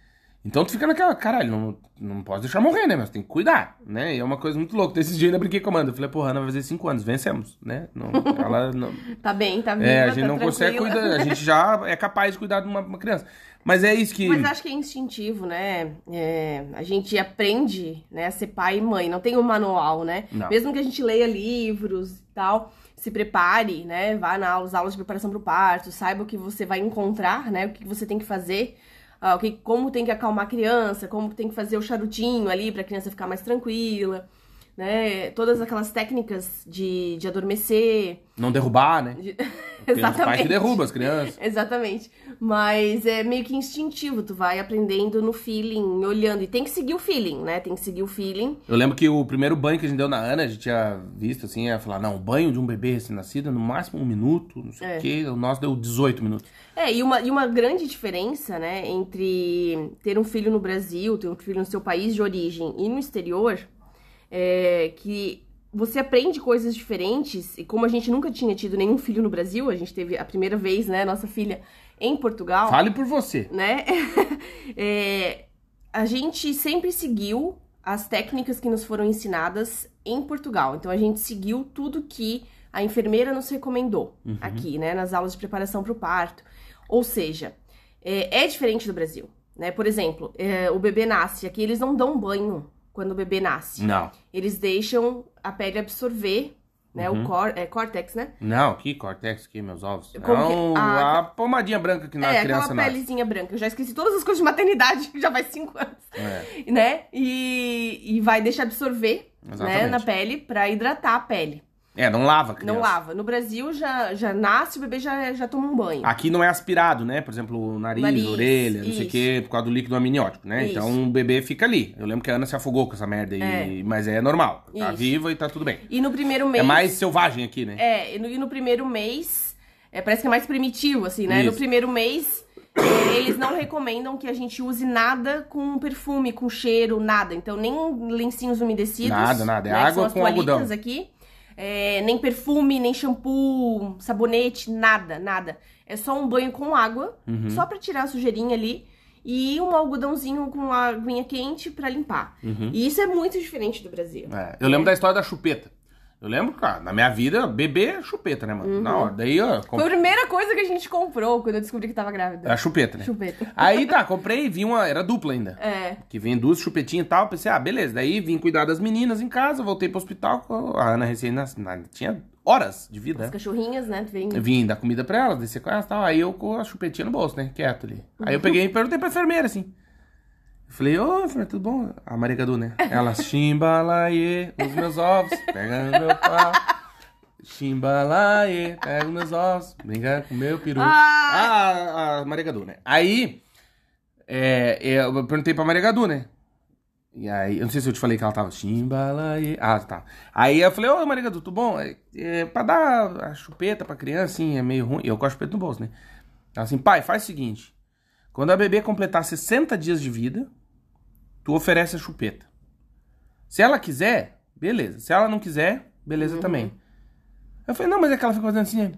Então tu fica naquela, caralho, não, não posso deixar morrer, né? Mas tem que cuidar, né? E é uma coisa muito louca. Esses dias eu ainda brinquei com a Amanda. Eu falei, porra, Ana vai fazer 5 anos, vencemos, né? Não, ela não, [LAUGHS] Tá bem, tá viva, é, a gente tá não consegue cuidar, a gente [LAUGHS] já é capaz de cuidar de uma, uma criança. Mas é isso que. Mas acho que é instintivo, né? É, a gente aprende né, a ser pai e mãe, não tem um manual, né? Não. Mesmo que a gente leia livros e tal, se prepare, né? Vá nas aulas de preparação para o parto, saiba o que você vai encontrar, né? O que você tem que fazer, ah, o que, como tem que acalmar a criança, como tem que fazer o charutinho ali para a criança ficar mais tranquila, né? Todas aquelas técnicas de, de adormecer. Não derrubar, né? de- [LAUGHS] Tem os pais Exatamente. que derrubam as crianças. [LAUGHS] Exatamente. Mas é meio que instintivo, tu vai aprendendo no feeling, olhando. E tem que seguir o feeling, né? Tem que seguir o feeling. Eu lembro que o primeiro banho que a gente deu na Ana, a gente tinha visto assim, ia falar, não, o banho de um bebê recém-nascido no máximo um minuto, não sei É. o quê. O nosso deu 18 minutos. É, e uma, e uma grande diferença, né, entre ter um filho no Brasil, ter um filho no seu país de origem e no exterior, é que você aprende coisas diferentes. E como a gente nunca tinha tido nenhum filho no Brasil, a gente teve a primeira vez, né, nossa filha em Portugal. Fale por você. né? [LAUGHS] É, a gente sempre seguiu as técnicas que nos foram ensinadas em Portugal. Então a gente seguiu tudo que a enfermeira nos recomendou aqui, né? Nas aulas de preparação para o parto. Ou seja, é, é diferente do Brasil, né? Por exemplo, é, o bebê nasce aqui, eles não dão banho quando o bebê nasce. Não. Eles deixam a pele absorver, né? O cor, é, córtex, né? Não, que cortex, que meus ovos. Como que- Não, a- a pomadinha branca que na é, criança aquela nasce. pelezinha branca. Eu já esqueci todas as coisas de maternidade, [LAUGHS] já faz cinco anos. É. né? E, e vai deixar absorver, né, na pele pra hidratar a pele. É, não lava criança. Não lava. No Brasil já, já nasce, o bebê já, já toma um banho. Aqui não é aspirado, né? Por exemplo, o nariz, Nariz, orelha, não sei o isso. quê, por causa do líquido amniótico, né? Isso. Então o bebê fica ali. Eu lembro que a Ana se afogou com essa merda aí, É. mas é normal. Tá Isso. viva e tá tudo bem. E no primeiro mês. É mais selvagem aqui, né? É, e no, e no primeiro mês, é, parece que é mais primitivo, assim, né? Isso. No primeiro mês, é, eles não recomendam que a gente use nada com perfume, com cheiro, nada. Então, nem lencinhos umedecidos. Nada, nada. É né, água com algodão. aqui. É, nem perfume, nem shampoo, sabonete, nada, nada. É só um banho com água, Uhum. só pra tirar a sujeirinha ali. E um algodãozinho com a aguinha quente pra limpar. E isso é muito diferente do Brasil. Uhum. É, Eu lembro da história da chupeta. Eu lembro, cara, na minha vida, bebê é chupeta, né, mano? Na hora. Daí, ó, Foi a primeira coisa que a gente comprou quando eu descobri que tava grávida. É a chupeta, né? Chupeta. Aí tá, comprei e vi uma. Era dupla ainda. É. Que vem duas chupetinhas e tal. Pensei, ah, beleza. Daí vim cuidar das meninas em casa, voltei pro hospital. A Ana recém nascida tinha horas de vida. As né? cachorrinhas, né? Vem. Eu vim dar comida pra elas, descer com elas e tal. Aí eu com a chupetinha no bolso, né? Quieto ali. Aí eu peguei e perguntei pra enfermeira assim. Eu falei, ô, enfermeira, tudo bom? A Maria Gadu, né? Ela, chimbalaie, os meus ovos, pega no meu pau. Chimbalaie, pega os meus ovos, brinca com meu peru. Ah! Ah, a Maria Gadu, né? Aí, é, eu perguntei pra Maria Gadu, né? E aí, eu não sei se eu te falei que ela tava chimbalaie. Ah, tá. Aí eu falei, ô Maria Gadu, tudo bom? É, é, pra dar a chupeta pra criança, assim, é meio ruim. Eu com a chupeta no bolso, né? Ela assim, pai, faz o seguinte. Quando a bebê completar 60 dias de vida, tu oferece a chupeta. Se ela quiser, beleza. Se ela não quiser, beleza também. Eu falei, não, mas é que ela fica fazendo assim.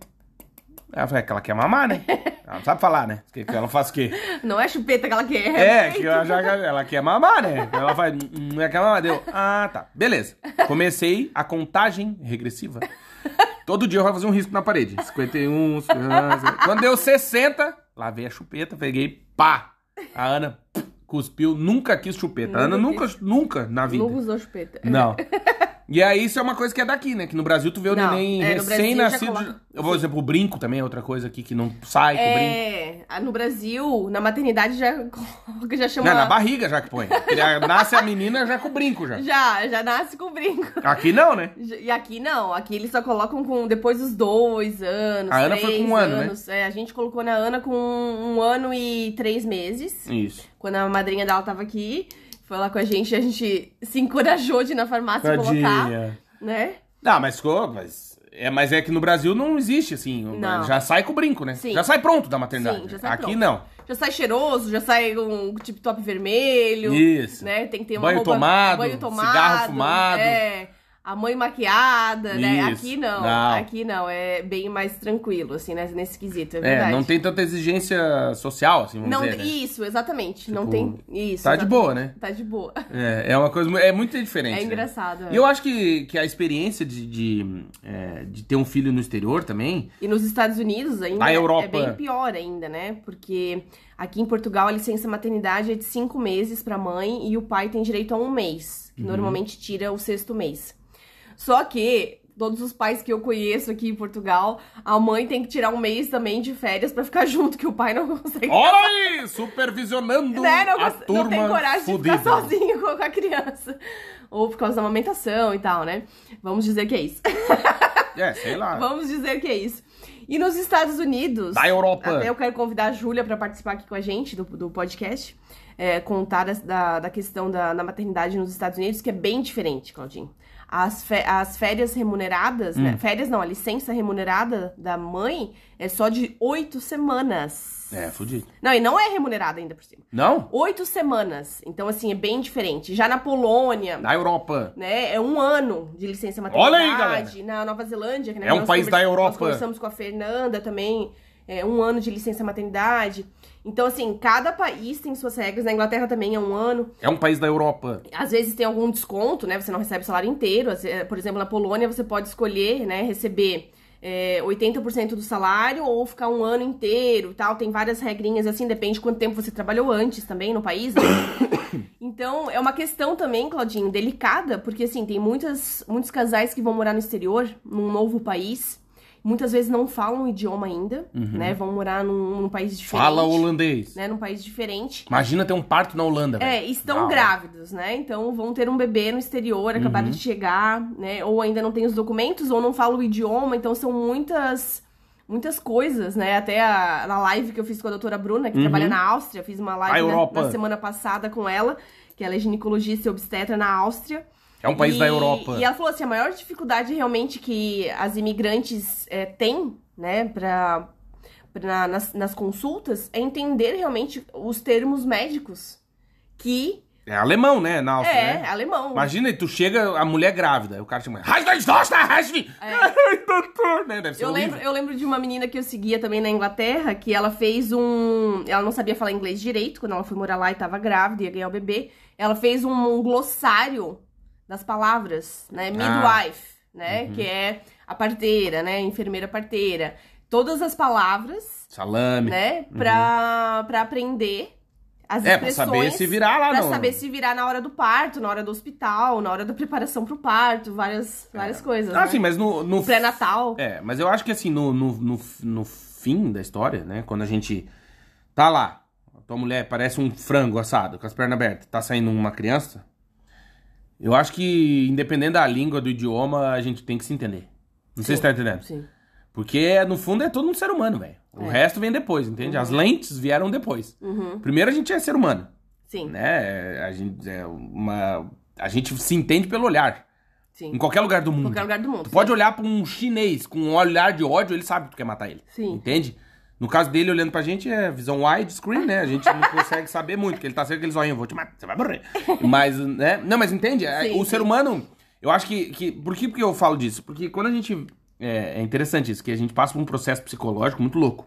Ela falou, é que ela quer mamar, né? [LAUGHS] Ela não sabe falar, né? Que, que ela faz o quê? Não é chupeta que ela quer. É, que ela, já, ela quer mamar, né? Ela faz, "Hum, não é que ela mamar. Deu, ah, tá. Beleza. Comecei a contagem regressiva. Todo dia eu vou fazer um risco na parede. 51, 50. Quando deu 60, lavei a chupeta, peguei, pá. A Ana cuspiu, nunca quis chupeta. A Ana Nunca nunca, nunca na vida. Não usou chupeta. Não. [LAUGHS] E aí, isso é uma coisa que é daqui, né? Que no Brasil tu vê o Não, neném é, recém-nascido. coloca- Eu vou exemplo, o brinco também é outra coisa aqui que não sai com o brinco. É, no Brasil, na maternidade já, coloca- já chama. Não, na barriga já que põe. Nasce a menina já com o brinco já. Já, já nasce com brinco. Aqui não, né? E aqui não, aqui eles só colocam com depois dos dois anos. A Ana foi com um ano, né? É, a gente colocou na Ana com um ano e três meses. Isso. Quando a madrinha dela tava aqui, foi lá com a gente, a gente se encorajou de ir na farmácia colocar, né? Não, mas ficou. Mas é, mas é que no Brasil não existe, assim. Não. Já sai com o brinco, né? Sim. Já sai pronto da maternidade. Sim, já sai Aqui pronto. não. Já sai cheiroso, já sai um tip top vermelho. Isso. Né? Tem que ter uma Banho roupa, tomado, banho tomado, cigarro fumado. É. A mãe maquiada, né? Isso. Aqui não. Não. Aqui não. É bem mais tranquilo, assim, né? nesse quesito. É, É, verdade. não tem tanta exigência social, assim, vamos Não, dizer. né? Isso, exatamente. não Tipo, tem. Isso. tá de exatamente. boa, né? Tá de boa. [LAUGHS] É, é uma coisa. É muito diferente. É né? engraçado. é. E eu acho que, que a experiência de, de, é, de ter um filho no exterior também. E nos Estados Unidos ainda Na é- Europa. é bem pior ainda, né? Porque aqui em Portugal a licença maternidade é de cinco meses pra mãe e o pai tem direito a um mês. Uhum. Que normalmente tira o sexto mês. Só que todos os pais que eu conheço aqui em Portugal, a mãe tem que tirar um mês também de férias pra ficar [LAUGHS] junto, que o pai não consegue. Olha aí! Supervisionando né? Não, a turma não tem coragem fudida. de ficar sozinho com a criança. Ou por causa da amamentação e tal, né? Vamos dizer que é isso. É, sei lá. Vamos dizer que é isso. E nos Estados Unidos. Da Europa. Até eu quero convidar a Júlia para participar aqui com a gente do, do podcast. é, contar da, da questão da, da maternidade nos Estados Unidos, que é bem diferente, Claudinho. As, as férias remuneradas, Hum. né? Férias não, a licença remunerada da mãe é só de oito semanas. É, fudido. Não, e não é remunerada ainda por cima. Não? Oito semanas. Então, assim, é bem diferente. Já na Polônia, Da Europa. né? É um ano de licença Olha aí, maternidade. Na Nova Zelândia, que né, É um país da Europa. Nós conversamos com a Fernanda também. É um ano de licença maternidade. Então, assim, cada país tem suas regras. Na Inglaterra também é um ano. É um país da Europa. Às vezes tem algum desconto, né? Você não recebe o salário inteiro. Por exemplo, na Polônia você pode escolher, né? Receber é, 80% do salário ou ficar um ano inteiro e tal. Tem várias regrinhas assim, depende de quanto tempo você trabalhou antes também no país. né? [COUGHS] Então, é uma questão também, Claudinho, delicada, porque assim, tem muitas, muitos casais que vão morar no exterior, num novo país. Muitas vezes não falam o idioma ainda, né? Vão morar num, num país diferente. Uhum. Fala holandês. Né? Num país diferente. Imagina ter um parto na Holanda, velho. É, estão grávidos, né? Então vão ter um bebê no exterior, acabaram Uhum. de chegar, né? Ou ainda não tem os documentos, ou não falam o idioma, então são muitas muitas coisas, né? Até a, na live que eu fiz com a doutora Bruna, que Uhum. trabalha na Áustria, fiz uma live na, na semana passada com ela, que ela é ginecologista e obstetra na Áustria. É um país E- da Europa. E ela falou assim, a maior dificuldade realmente que as imigrantes é, têm, né, pra, pra- nas, nas consultas, é entender realmente os termos médicos que É alemão, né? Na Áustria, é né? alemão. Imagina, tu chega, a mulher grávida, aí o cara chama. [LAUGHS] né? Deve ser Eu lembro, eu lembro de uma menina que eu seguia também na Inglaterra, que ela fez um. Ela não sabia falar inglês direito quando ela foi morar lá e tava grávida, ia ganhar o bebê. Ela fez um, um glossário das palavras, né? Ah. Midwife, né? Uhum. Que é a parteira, né? Enfermeira parteira. Todas as palavras, Salame. né? Pra, pra aprender as Uhum. É, pra saber se virar lá, Pra não. saber se virar na hora do parto, na hora do hospital, na hora da preparação pro parto, várias, várias coisas. Ah, né? sim, mas no. no Pré-natal. É, mas eu acho que assim, no, no, no, no fim da história, né? Quando a gente tá lá, a tua mulher parece um frango assado, com as pernas abertas, tá saindo uma criança. Eu acho que, independente da língua, do idioma, a gente tem que se entender. Não sei se tá entendendo. Sim. Porque, no fundo, é todo um ser humano, velho. O É. resto vem depois, entende? As lentes vieram depois. Uhum. Primeiro a gente é ser humano, Sim, né? A gente é uma. A gente se entende pelo olhar. sim. Em qualquer lugar do Em mundo. qualquer lugar do mundo. Tu pode olhar pra um chinês com um olhar de ódio, ele sabe que tu quer matar ele. Sim. Entende? No caso dele, olhando pra gente, é visão widescreen, né? A gente não [LAUGHS] consegue saber muito, porque ele tá sempre aquele zoinho, vou te matar, você vai morrer. Mas, né? Não, mas entende? É, Sim, o sim. ser humano, eu acho que, que... Por que, que eu falo disso? Porque quando a gente... É, é interessante isso, que a gente passa por um processo psicológico muito louco.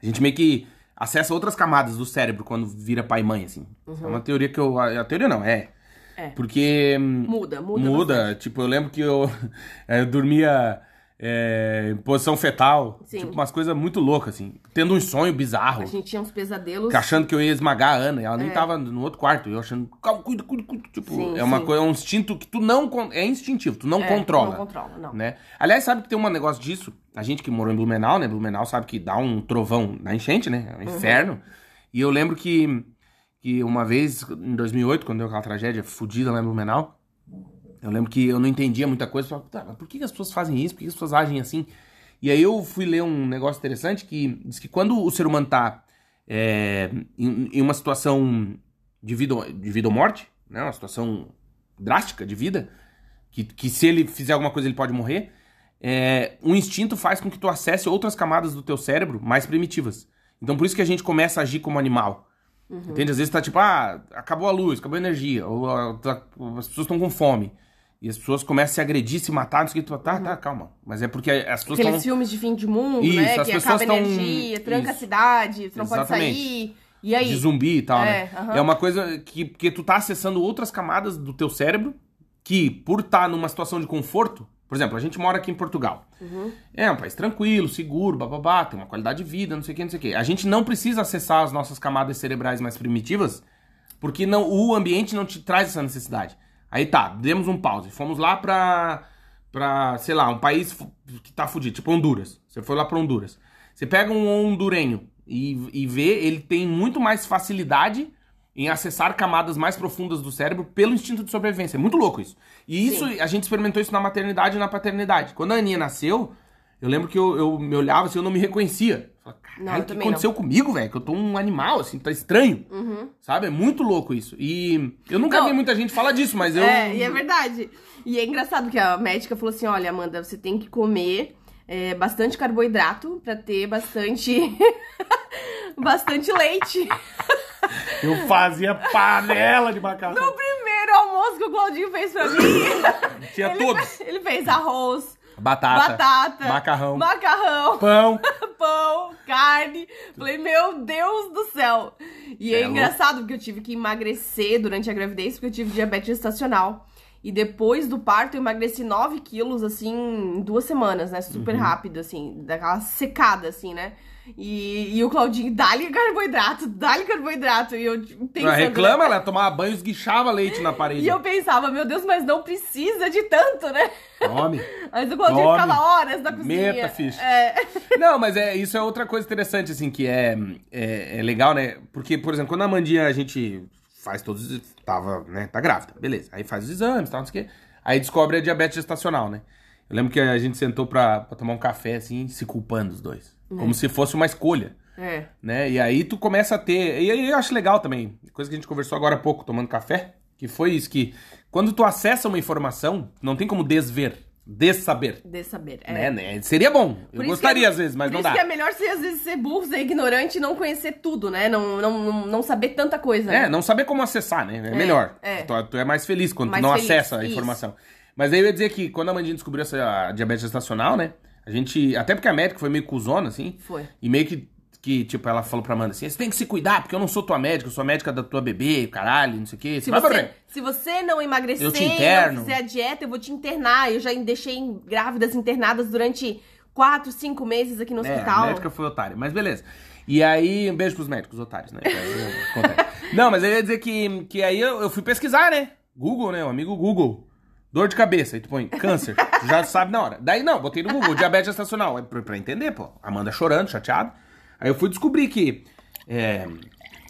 A gente meio que acessa outras camadas do cérebro quando vira pai e mãe, assim. É uma teoria que eu... A teoria não, é... É. Porque... hum, Muda, muda. Muda. Tipo, eu lembro que eu, [LAUGHS] eu dormia é, posição fetal. Sim. Tipo, umas coisas muito loucas, assim. Tendo um sonho bizarro. A gente tinha uns pesadelos. que Achando que eu ia esmagar a Ana. E ela nem É. tava no outro quarto. Eu achando, calma, cuida, cuida, cuida. Tipo, Sim, é uma sim. coisa, é um instinto que tu não. É instintivo, tu não É, controla. Não controla, não. Né? Aliás, sabe que tem um negócio disso? A gente que morou em Blumenau, né? Blumenau sabe que dá um trovão na enchente, né? É um Uhum. inferno. E eu lembro que, que uma vez, em 2008, quando deu aquela tragédia fodida lá em Blumenau, eu lembro que eu não entendia muita coisa. Falava, tá, mas por que as pessoas fazem isso? Por que as pessoas agem assim? E aí eu fui ler um negócio interessante que diz que quando o ser humano tá é, em, em uma situação de vida, de vida ou morte, né? Uma situação drástica de vida, que, que se ele fizer alguma coisa ele pode morrer, é, um instinto faz com que tu acesse outras camadas do teu cérebro mais primitivas. Então por isso que a gente começa a agir como animal. Entende? Às vezes tá tipo, ah, acabou a luz, acabou a energia, ou ah, tá- as pessoas estão com fome. E as pessoas começam a se agredir, se matar, não sei o que, tu, tá, tá, calma. Mas é porque as pessoas Aqueles estão... filmes de fim de mundo, Isso, né? as Que pessoas acaba a tão- energia, tranca a Isso. cidade, tu não pode Exatamente. sair. E aí? de zumbi e tal, É, né? É uma coisa que porque tu tá acessando outras camadas do teu cérebro que, por estar numa situação de conforto, por exemplo, a gente mora aqui em Portugal. Uhum. É um país tranquilo, seguro, bababá, tem uma qualidade de vida, não sei o que, não sei o que. A gente não precisa acessar as nossas camadas cerebrais mais primitivas, porque não, o ambiente não te traz essa necessidade. Aí tá, demos um pause. Fomos lá pra, pra sei lá, um país que tá fudido, tipo Honduras. Você foi lá pra Honduras. Você pega um hondurenho e, e vê, ele tem muito mais facilidade em acessar camadas mais profundas do cérebro pelo instinto de sobrevivência. É muito louco isso. E isso, a gente experimentou isso na maternidade e na paternidade. Quando a Aninha nasceu, eu lembro que eu, eu me olhava assim, eu não me reconhecia. Não, o que aconteceu comigo, velho? Que eu tô um animal, assim, tá estranho. Uhum. Sabe? É muito louco isso. E eu nunca Não. vi muita gente falar disso, mas eu. É, e é verdade. E é engraçado que a médica falou assim: olha, Amanda, você tem que comer é, bastante carboidrato pra ter bastante. [LAUGHS] bastante leite. Eu fazia panela de macarrão. No primeiro almoço que o Claudinho fez pra mim, [LAUGHS] Tinha ele, todos. ele fez arroz, Batata. batata, Macarrão. macarrão, Pão. [LAUGHS] pão, carne. Falei, meu Deus do céu. E é, É engraçado porque eu tive que emagrecer durante a gravidez porque eu tive diabetes gestacional. E depois do parto eu emagreci 9 quilos, assim, em duas semanas, né? Super Uhum. rápido, assim, daquela secada, assim, né? E, e o Claudinho, dá-lhe carboidrato, dá-lhe carboidrato. E eu pensando... Ela reclama, ela tomava banho, esguichava leite na parede. E eu pensava, meu Deus, mas não precisa de tanto, né? Tome. [LAUGHS] Mas o Claudinho Tome. ficava horas na cozinha. Meta, ficha. É. [LAUGHS] Não, mas é, isso é outra coisa interessante, assim, que é, é, é legal, né? Porque, por exemplo, quando a Mandinha a gente faz todos. os- Tava, né? Tá grávida, beleza. Aí faz os exames, tal, não sei o quê. Aí descobre a diabetes gestacional, né? Eu lembro que a gente sentou pra, pra tomar um café, assim, se culpando os dois. Como se fosse uma escolha. É. né? E aí tu começa a ter. E aí eu acho legal também, coisa que a gente conversou agora há pouco, tomando café, que foi isso: que quando tu acessa uma informação, não tem como desver, dessaber. De saber. É. Né, né? Seria bom. Por Eu isso gostaria é- às vezes, mas por não isso dá. que é melhor você, às vezes, ser burro, ser ignorante e não conhecer tudo, né? Não, não, não, saber tanta coisa. É, né? não saber como acessar, né? É, melhor. é. Tu, tu é mais feliz quando Mais tu não feliz, acessa a isso. Mas aí eu ia dizer que quando a Mandinha descobriu essa diabetes gestacional, né? A gente. Até porque a médica foi meio cuzona, assim. Foi. E meio que, que, tipo, ela falou pra Amanda assim: você tem que se cuidar, porque eu não sou tua médica, eu sou a médica da tua bebê, caralho, não sei o quê. Se vai você, se você não emagrecer, Eu te interno. não fizer a dieta, eu vou te internar. Eu já deixei grávidas internadas durante quatro, cinco meses aqui no É, hospital. a médica foi otária, mas beleza. E aí, um beijo pros médicos otários, né? [LAUGHS] Não, mas eu ia dizer que, que aí eu, eu fui pesquisar, né? Google, né? O amigo Google. Dor de cabeça, aí tu põe câncer, tu já sabe na hora. Daí não, botei no Google, diabetes gestacional, é pra, pra entender, pô. Amanda chorando, chateado. Aí eu fui descobrir que, é,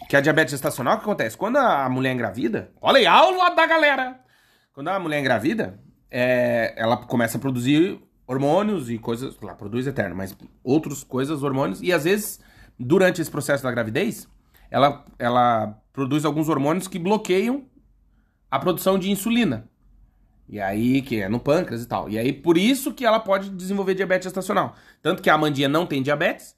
que a diabetes gestacional, o que acontece? Quando a mulher engravida, olha aí, aula da galera! Quando a mulher engravida, é, ela começa a produzir hormônios e coisas, lá, produz eterno, mas outras coisas, hormônios, e às vezes, durante esse processo da gravidez, ela, ela produz alguns hormônios que bloqueiam a produção de insulina. E aí, que é no pâncreas e tal. E aí, por isso que ela pode desenvolver diabetes gestacional. Tanto que a Amandinha não tem diabetes,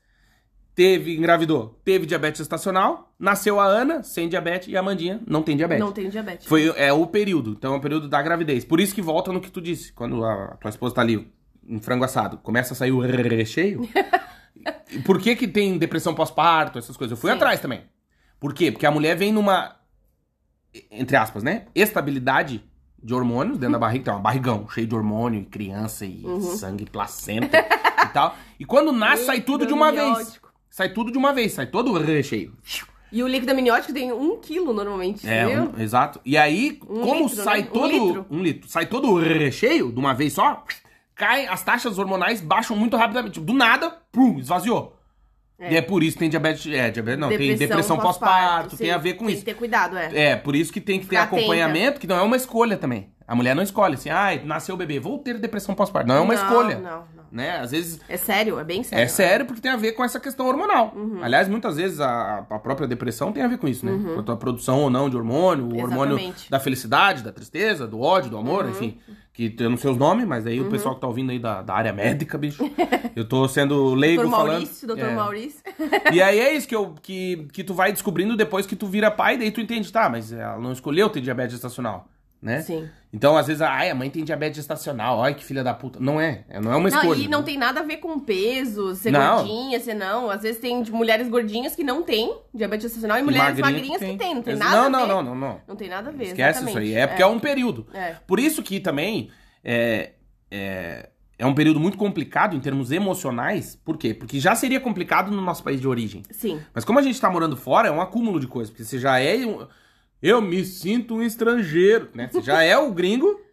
teve, engravidou, teve diabetes gestacional, nasceu a Ana sem diabetes e a Amandinha não tem diabetes. Não tenho diabetes. Foi, é o período, então é o período da gravidez. Por isso que volta no que tu disse, quando a tua esposa tá ali, em frango assado, começa a sair o recheio. [LAUGHS] Por que que tem depressão pós-parto, essas coisas? Eu fui Sim. atrás também. Por quê? Porque a mulher vem numa, entre aspas, né, estabilidade de hormônios dentro da barriga, tem um barrigão cheio de hormônio, e criança, e Uhum. sangue, placenta [LAUGHS] e tal. E quando nasce, sai tudo de uma vez. Sai tudo de uma vez, sai todo o recheio. E o líquido amniótico tem um quilo normalmente, É, viu? um- exato. E aí, Um como litro, sai né? Um todo. litro. Um litro. Sai todo o recheio de uma vez só, cai, as taxas hormonais baixam muito rapidamente. Tipo, do nada, pum, esvaziou. É. E é por isso que tem diabetes. É, diabetes não, tem depressão pós-parto, tem sim. a ver com tem isso. que ter cuidado, é. É, por isso que tem que ter Ficar atenta. acompanhamento, que não é uma escolha também. A mulher não escolhe assim, ai, nasceu o bebê, vou ter depressão pós-parto. Não é uma Não, escolha. Não, não. Né? Às vezes É sério, é bem sério. é sério porque tem a ver com essa questão hormonal. Uhum. Aliás, muitas vezes a, a própria depressão tem a ver com isso, né? Com a tua produção ou não de hormônio, o hormônio Uhum. Exatamente. Uhum. da felicidade, da tristeza, do ódio, do amor, enfim. Que eu não sei os nomes, mas aí o pessoal que tá ouvindo aí da, da área médica, bicho. [LAUGHS] eu tô sendo leigo Doutor falando. Maurício, doutor É. Maurício. E aí é isso que, eu, que, que tu vai descobrindo depois que tu vira pai, daí tu entende, tá, mas ela não escolheu ter diabetes gestacional, né? Sim. Então, às vezes, ai, a mãe tem diabetes gestacional, ai, que filha da puta. Não é, é- não é uma Não, escolha. e não tem nada a ver com peso, ser Não. gordinha, ser não. Às vezes tem mulheres gordinhas que não têm diabetes gestacional e, mulheres magrinha magrinhas que tem. Não tem nada não, a não, ver. não, não, não. Não tem nada a ver, Esquece isso exatamente. aí. É porque é, um período. É. Por isso que também é, é, é um período muito complicado em termos emocionais. Por quê? Porque já seria complicado no nosso país de origem. Sim. Mas como a gente tá morando fora, é um acúmulo de coisas. Porque você já é. um- Eu me sinto um estrangeiro, né? Você já é o gringo. [LAUGHS]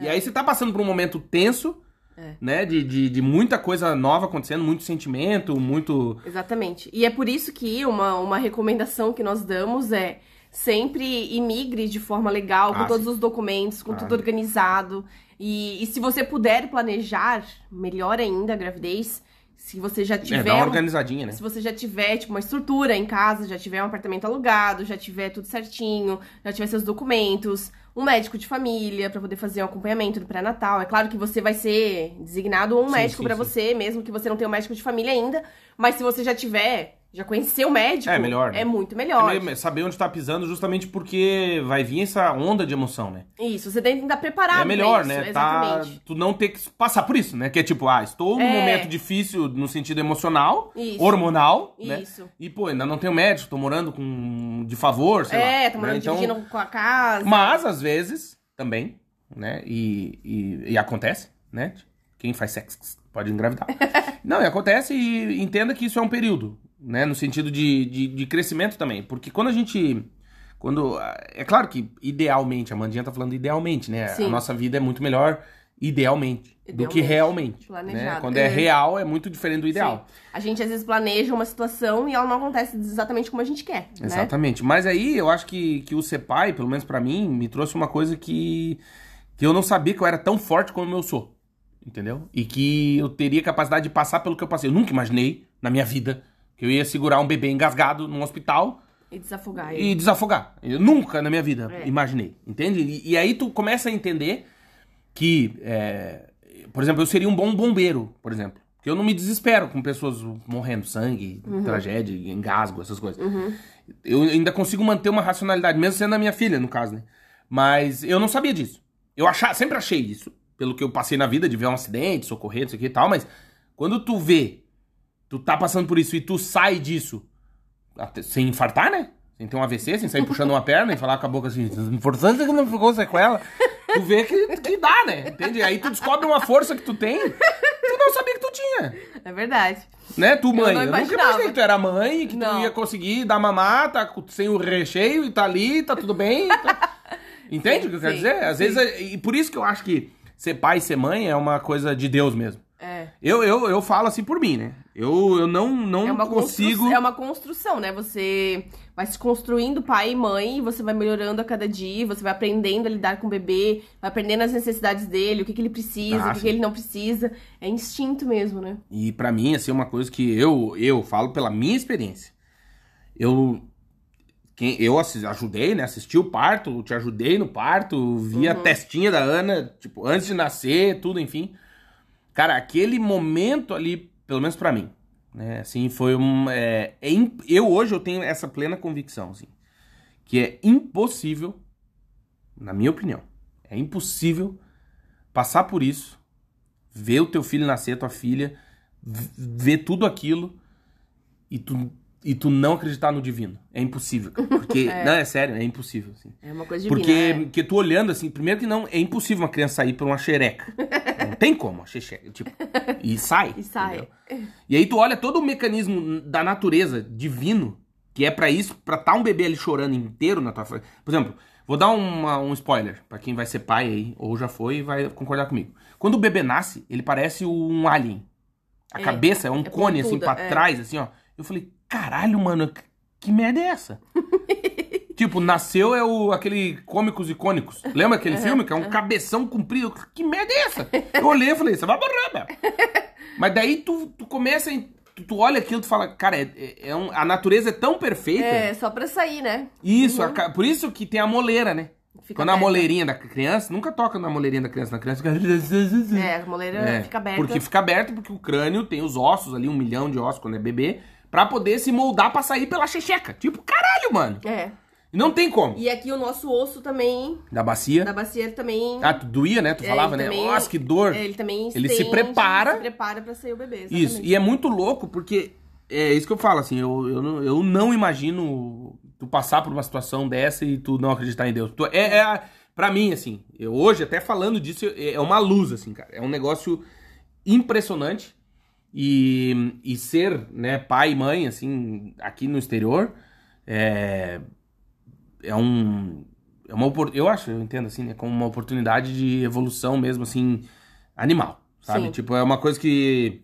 E aí você tá passando por um momento tenso, É. né? De, de, de muita coisa nova acontecendo, muito sentimento, muito. Exatamente. E é por isso que uma, uma recomendação que nós damos é sempre imigre de forma legal, com Ah, todos os documentos, com Ah. tudo organizado. E, e se você puder planejar, melhor ainda a gravidez. Se você já É, tiver. dá uma um- organizadinha, né? Se você já tiver, tipo, uma estrutura em casa, já tiver um apartamento alugado, já tiver tudo certinho, já tiver seus documentos, um médico de família pra poder fazer um acompanhamento do pré-natal. É claro que você vai ser designado um Sim, médico sim. você, mesmo que você não tenha um médico de família ainda, mas se você já tiver, já conheceu o médico, É melhor, né? é muito É melhor. meio- saber onde tá pisando, justamente porque vai vir essa onda de emoção, né? Isso, você tem que estar preparado é melhor, isso, né? Tá, Exatamente. tu não ter que passar por isso, né? Que é tipo, ah, estou num É. momento difícil no sentido emocional, Isso. hormonal, né? Isso. E, pô, ainda não tenho médico, tô morando com de favor, sei lá. É, tá morando né? Então, dividindo com a casa. Mas, às vezes, também, né? E, e, e acontece, né? Quem faz sexo pode engravidar. [LAUGHS] Não, e acontece e entenda que isso é um período, né? No sentido de, de, de crescimento também. Porque quando a gente. Quando. É claro que idealmente, a Mandinha tá falando idealmente, né? Sim. A nossa vida é muito melhor idealmente, do que Idealmente. realmente. Né? Planejado. Quando é, É. real, é muito diferente do ideal. Sim. A gente às vezes planeja uma situação e ela não acontece exatamente como a gente quer, né? Exatamente. Mas aí eu acho que, que o ser pai, pelo menos pra mim, me trouxe uma coisa que, que eu não sabia que eu era tão forte como eu sou. Entendeu? E que eu teria capacidade de passar pelo que eu passei. Eu nunca imaginei na minha vida que eu ia segurar um bebê engasgado num hospital E desafogar e ele. desafogar. Eu nunca na minha vida É. imaginei. Entende? E, e aí tu começa a entender que, é, por exemplo, eu seria um bom bombeiro, por exemplo. Porque eu não me desespero com pessoas morrendo, sangue, tragédia, engasgo, essas coisas. Eu ainda consigo manter uma racionalidade, mesmo sendo a minha filha, no caso, né? Mas eu não sabia disso. Eu achava, sempre achei isso, pelo que eu passei na vida, de ver um acidente, socorrer, isso aqui e tal, mas quando tu vê, tu tá passando por isso e tu sai disso, até- sem infartar, né? Sem ter um AVC, sem sair puxando uma perna e falar com a boca assim, importante é que não ficou sequela. Tu vê que, que dá, né? Entende? Aí tu descobre uma força que tu tem, tu não sabia que tu tinha. É verdade. Né, tu mãe? não Eu, nunca imaginei que tu era mãe, que tu Não. ia conseguir dar mamar, tá sem o recheio e tá ali, tá tudo bem. tá- [LAUGHS] Entende o que eu quero sim, dizer? Às sim. vezes, é- e por isso que eu acho que ser pai e ser mãe é uma coisa de Deus mesmo. É. Eu, eu, eu falo assim por mim, né? Eu, eu não, não É uma, consigo. é uma construção, né? Você vai se construindo pai e mãe, e você vai melhorando a cada dia, você vai aprendendo a lidar com o bebê, vai aprendendo as necessidades dele, o que, que ele precisa, Ah, o que, que ele não precisa. É instinto mesmo, né? E pra mim, assim, é uma coisa que eu, eu falo pela minha experiência. Eu, quem, eu ajudei, né? Assisti o parto, te ajudei no parto, vi a testinha da Ana, tipo, antes de nascer, tudo, enfim. Cara, aquele momento ali, pelo menos pra mim, né? Assim, foi um... É, é im- eu hoje eu tenho essa plena convicção, assim, que é impossível, na minha opinião, é impossível passar por isso, ver o teu filho nascer, tua filha, ver tudo aquilo e tu, e tu não acreditar no divino. É impossível. cara. Porque, [LAUGHS] não, é sério, é impossível, assim. É uma coisa divina. Porque, é. porque tu olhando assim, primeiro que não, é impossível uma criança sair por uma xereca. [LAUGHS] Tem como, a xexeca, tipo, e sai. [LAUGHS] E sai. entendeu? E aí tu olha todo o mecanismo da natureza divino, que é pra isso, pra tá um bebê ali chorando inteiro na tua frente. Por exemplo, vou dar uma- um spoiler pra quem vai ser pai aí, ou já foi e vai concordar comigo. Quando o bebê nasce, ele parece um alien. A É, cabeça é um é cone assim pontuda, pra é. trás, assim, ó. Eu falei, caralho, mano, que merda é essa? [LAUGHS] Tipo, nasceu é o, aquele Cômicos Icônicos. Lembra aquele filme? Que é um cabeção comprido. Que merda é essa? Eu olhei e falei, você vai morrer, meu. [LAUGHS] Mas daí tu, tu começa, tu, olha aquilo e tu fala, cara, é, é- é um- a natureza é tão perfeita. É, só pra sair, né? Isso, a ca- por isso que tem a moleira, né? Fica Quando a aberta. moleirinha da criança, nunca toca na moleirinha da criança. Na criança fica... É, a moleira É, fica aberta. Porque fica aberto, porque o crânio tem os ossos ali, um milhão de ossos quando é bebê, pra poder se moldar pra sair pela checheca. Tipo, caralho, mano. É. Não tem como. E aqui o nosso osso também, Da bacia. da bacia ele também... Ah, tu doía, né? Tu É, falava, ele né? também- Nossa, que dor. Ele também Ele se estende, prepara. Se prepara pra sair o bebê, Isso. exatamente. E é muito louco, porque é isso que eu falo, assim, eu, eu, não, eu não imagino tu passar por uma situação dessa e tu não acreditar em Deus. Tu- é, é a- pra mim, assim, eu hoje, até falando disso, é é uma luz, assim, cara. É um negócio impressionante. E, e ser, né, pai e mãe, assim, aqui no exterior, é, é um. É uma eu acho, eu entendo assim, né, como uma oportunidade de evolução mesmo, assim, animal, sabe? Sim. Tipo, é uma coisa que.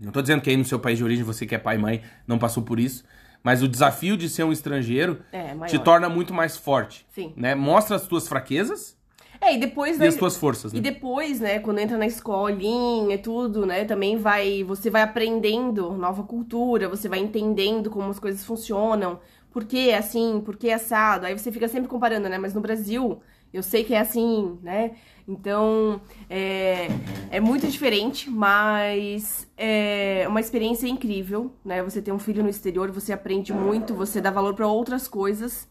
Não tô dizendo que aí no seu país de origem, você que é pai e mãe, não passou por isso. Mas o desafio de ser um estrangeiro É, te torna muito mais forte. Sim. Né? Mostra as tuas fraquezas É, e depois... e né, as tuas forças, né? E depois, né, quando entra na escolinha e tudo, né, também vai, você vai aprendendo nova cultura, você vai entendendo como as coisas funcionam, por que é assim, por que é assado, aí você fica sempre comparando, né, mas no Brasil, eu sei que é assim, né, então, é, é muito diferente, mas é uma experiência incrível, né, você ter um filho no exterior, você aprende muito, você dá valor para outras coisas,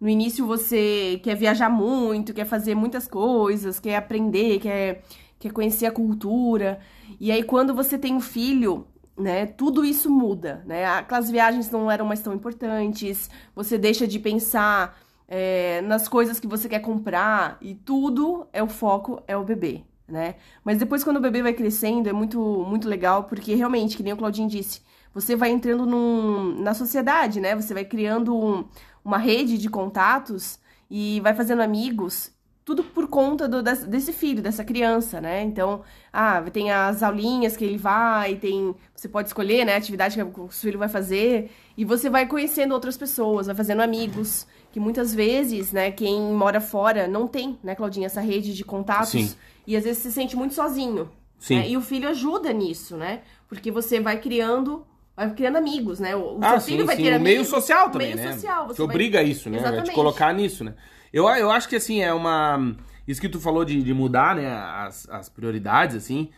no início você quer viajar muito, quer fazer muitas coisas, quer aprender, quer, quer conhecer a cultura. E aí, quando você tem um filho, né, tudo isso muda, né? Aquelas viagens não eram mais tão importantes, você deixa de pensar é, nas coisas que você quer comprar e tudo é o foco, é o bebê, né? Mas depois quando o bebê vai crescendo é muito, muito legal, porque realmente, que nem o Claudinho disse, você vai entrando num, na sociedade, né? Você vai criando um, uma rede de contatos e vai fazendo amigos tudo por conta do, desse filho, dessa criança, né? Então, ah, tem as aulinhas que ele vai, tem. Você pode escolher, né, a atividade que o seu filho vai fazer, e você vai conhecendo outras pessoas, vai fazendo amigos, que muitas vezes, né, quem mora fora não tem, né, Claudinha, essa rede de contatos. Sim. E às vezes se sente muito sozinho. Sim. Né? E o filho ajuda nisso, né? Porque você vai criando vai criando amigos, né? O, ah, seu filho sim, vai sim. ter o amigos. meio social também, meio né? Social, você te obriga a isso, né? Exatamente. Vai te colocar nisso, né? Eu, eu acho que, assim, é uma... Isso que tu falou de, de mudar, né, as, as prioridades, assim,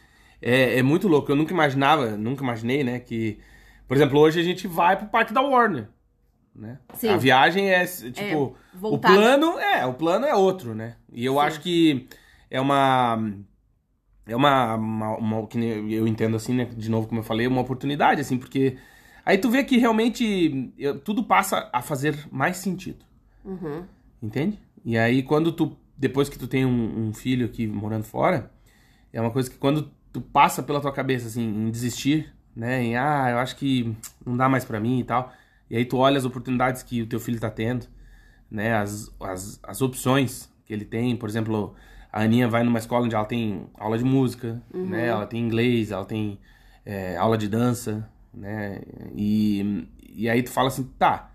é, é muito louco. Eu nunca imaginava, nunca imaginei, né, que... Por exemplo, hoje a gente vai pro parque da Warner, né? Sim. A viagem é, tipo... É, o plano é, o plano é outro, né? E eu Sim. acho que é uma... É uma, uma, uma, que eu entendo assim, né? De novo, como eu falei, uma oportunidade, assim, porque aí tu vê que realmente tudo passa a fazer mais sentido. Uhum. Entende? E aí, quando tu. Depois que tu tem um, um, filho aqui morando fora, é uma coisa que quando tu passa pela tua cabeça, assim, em desistir, né? Em, ah, eu acho que não dá mais para mim e tal. E aí tu olha as oportunidades que o teu filho tá tendo, né? As, as, as opções que ele tem. Por exemplo, a Aninha vai numa escola onde ela tem aula de música, uhum. né? Ela tem inglês, ela tem é, aula de dança, né? E, e aí tu fala assim, tá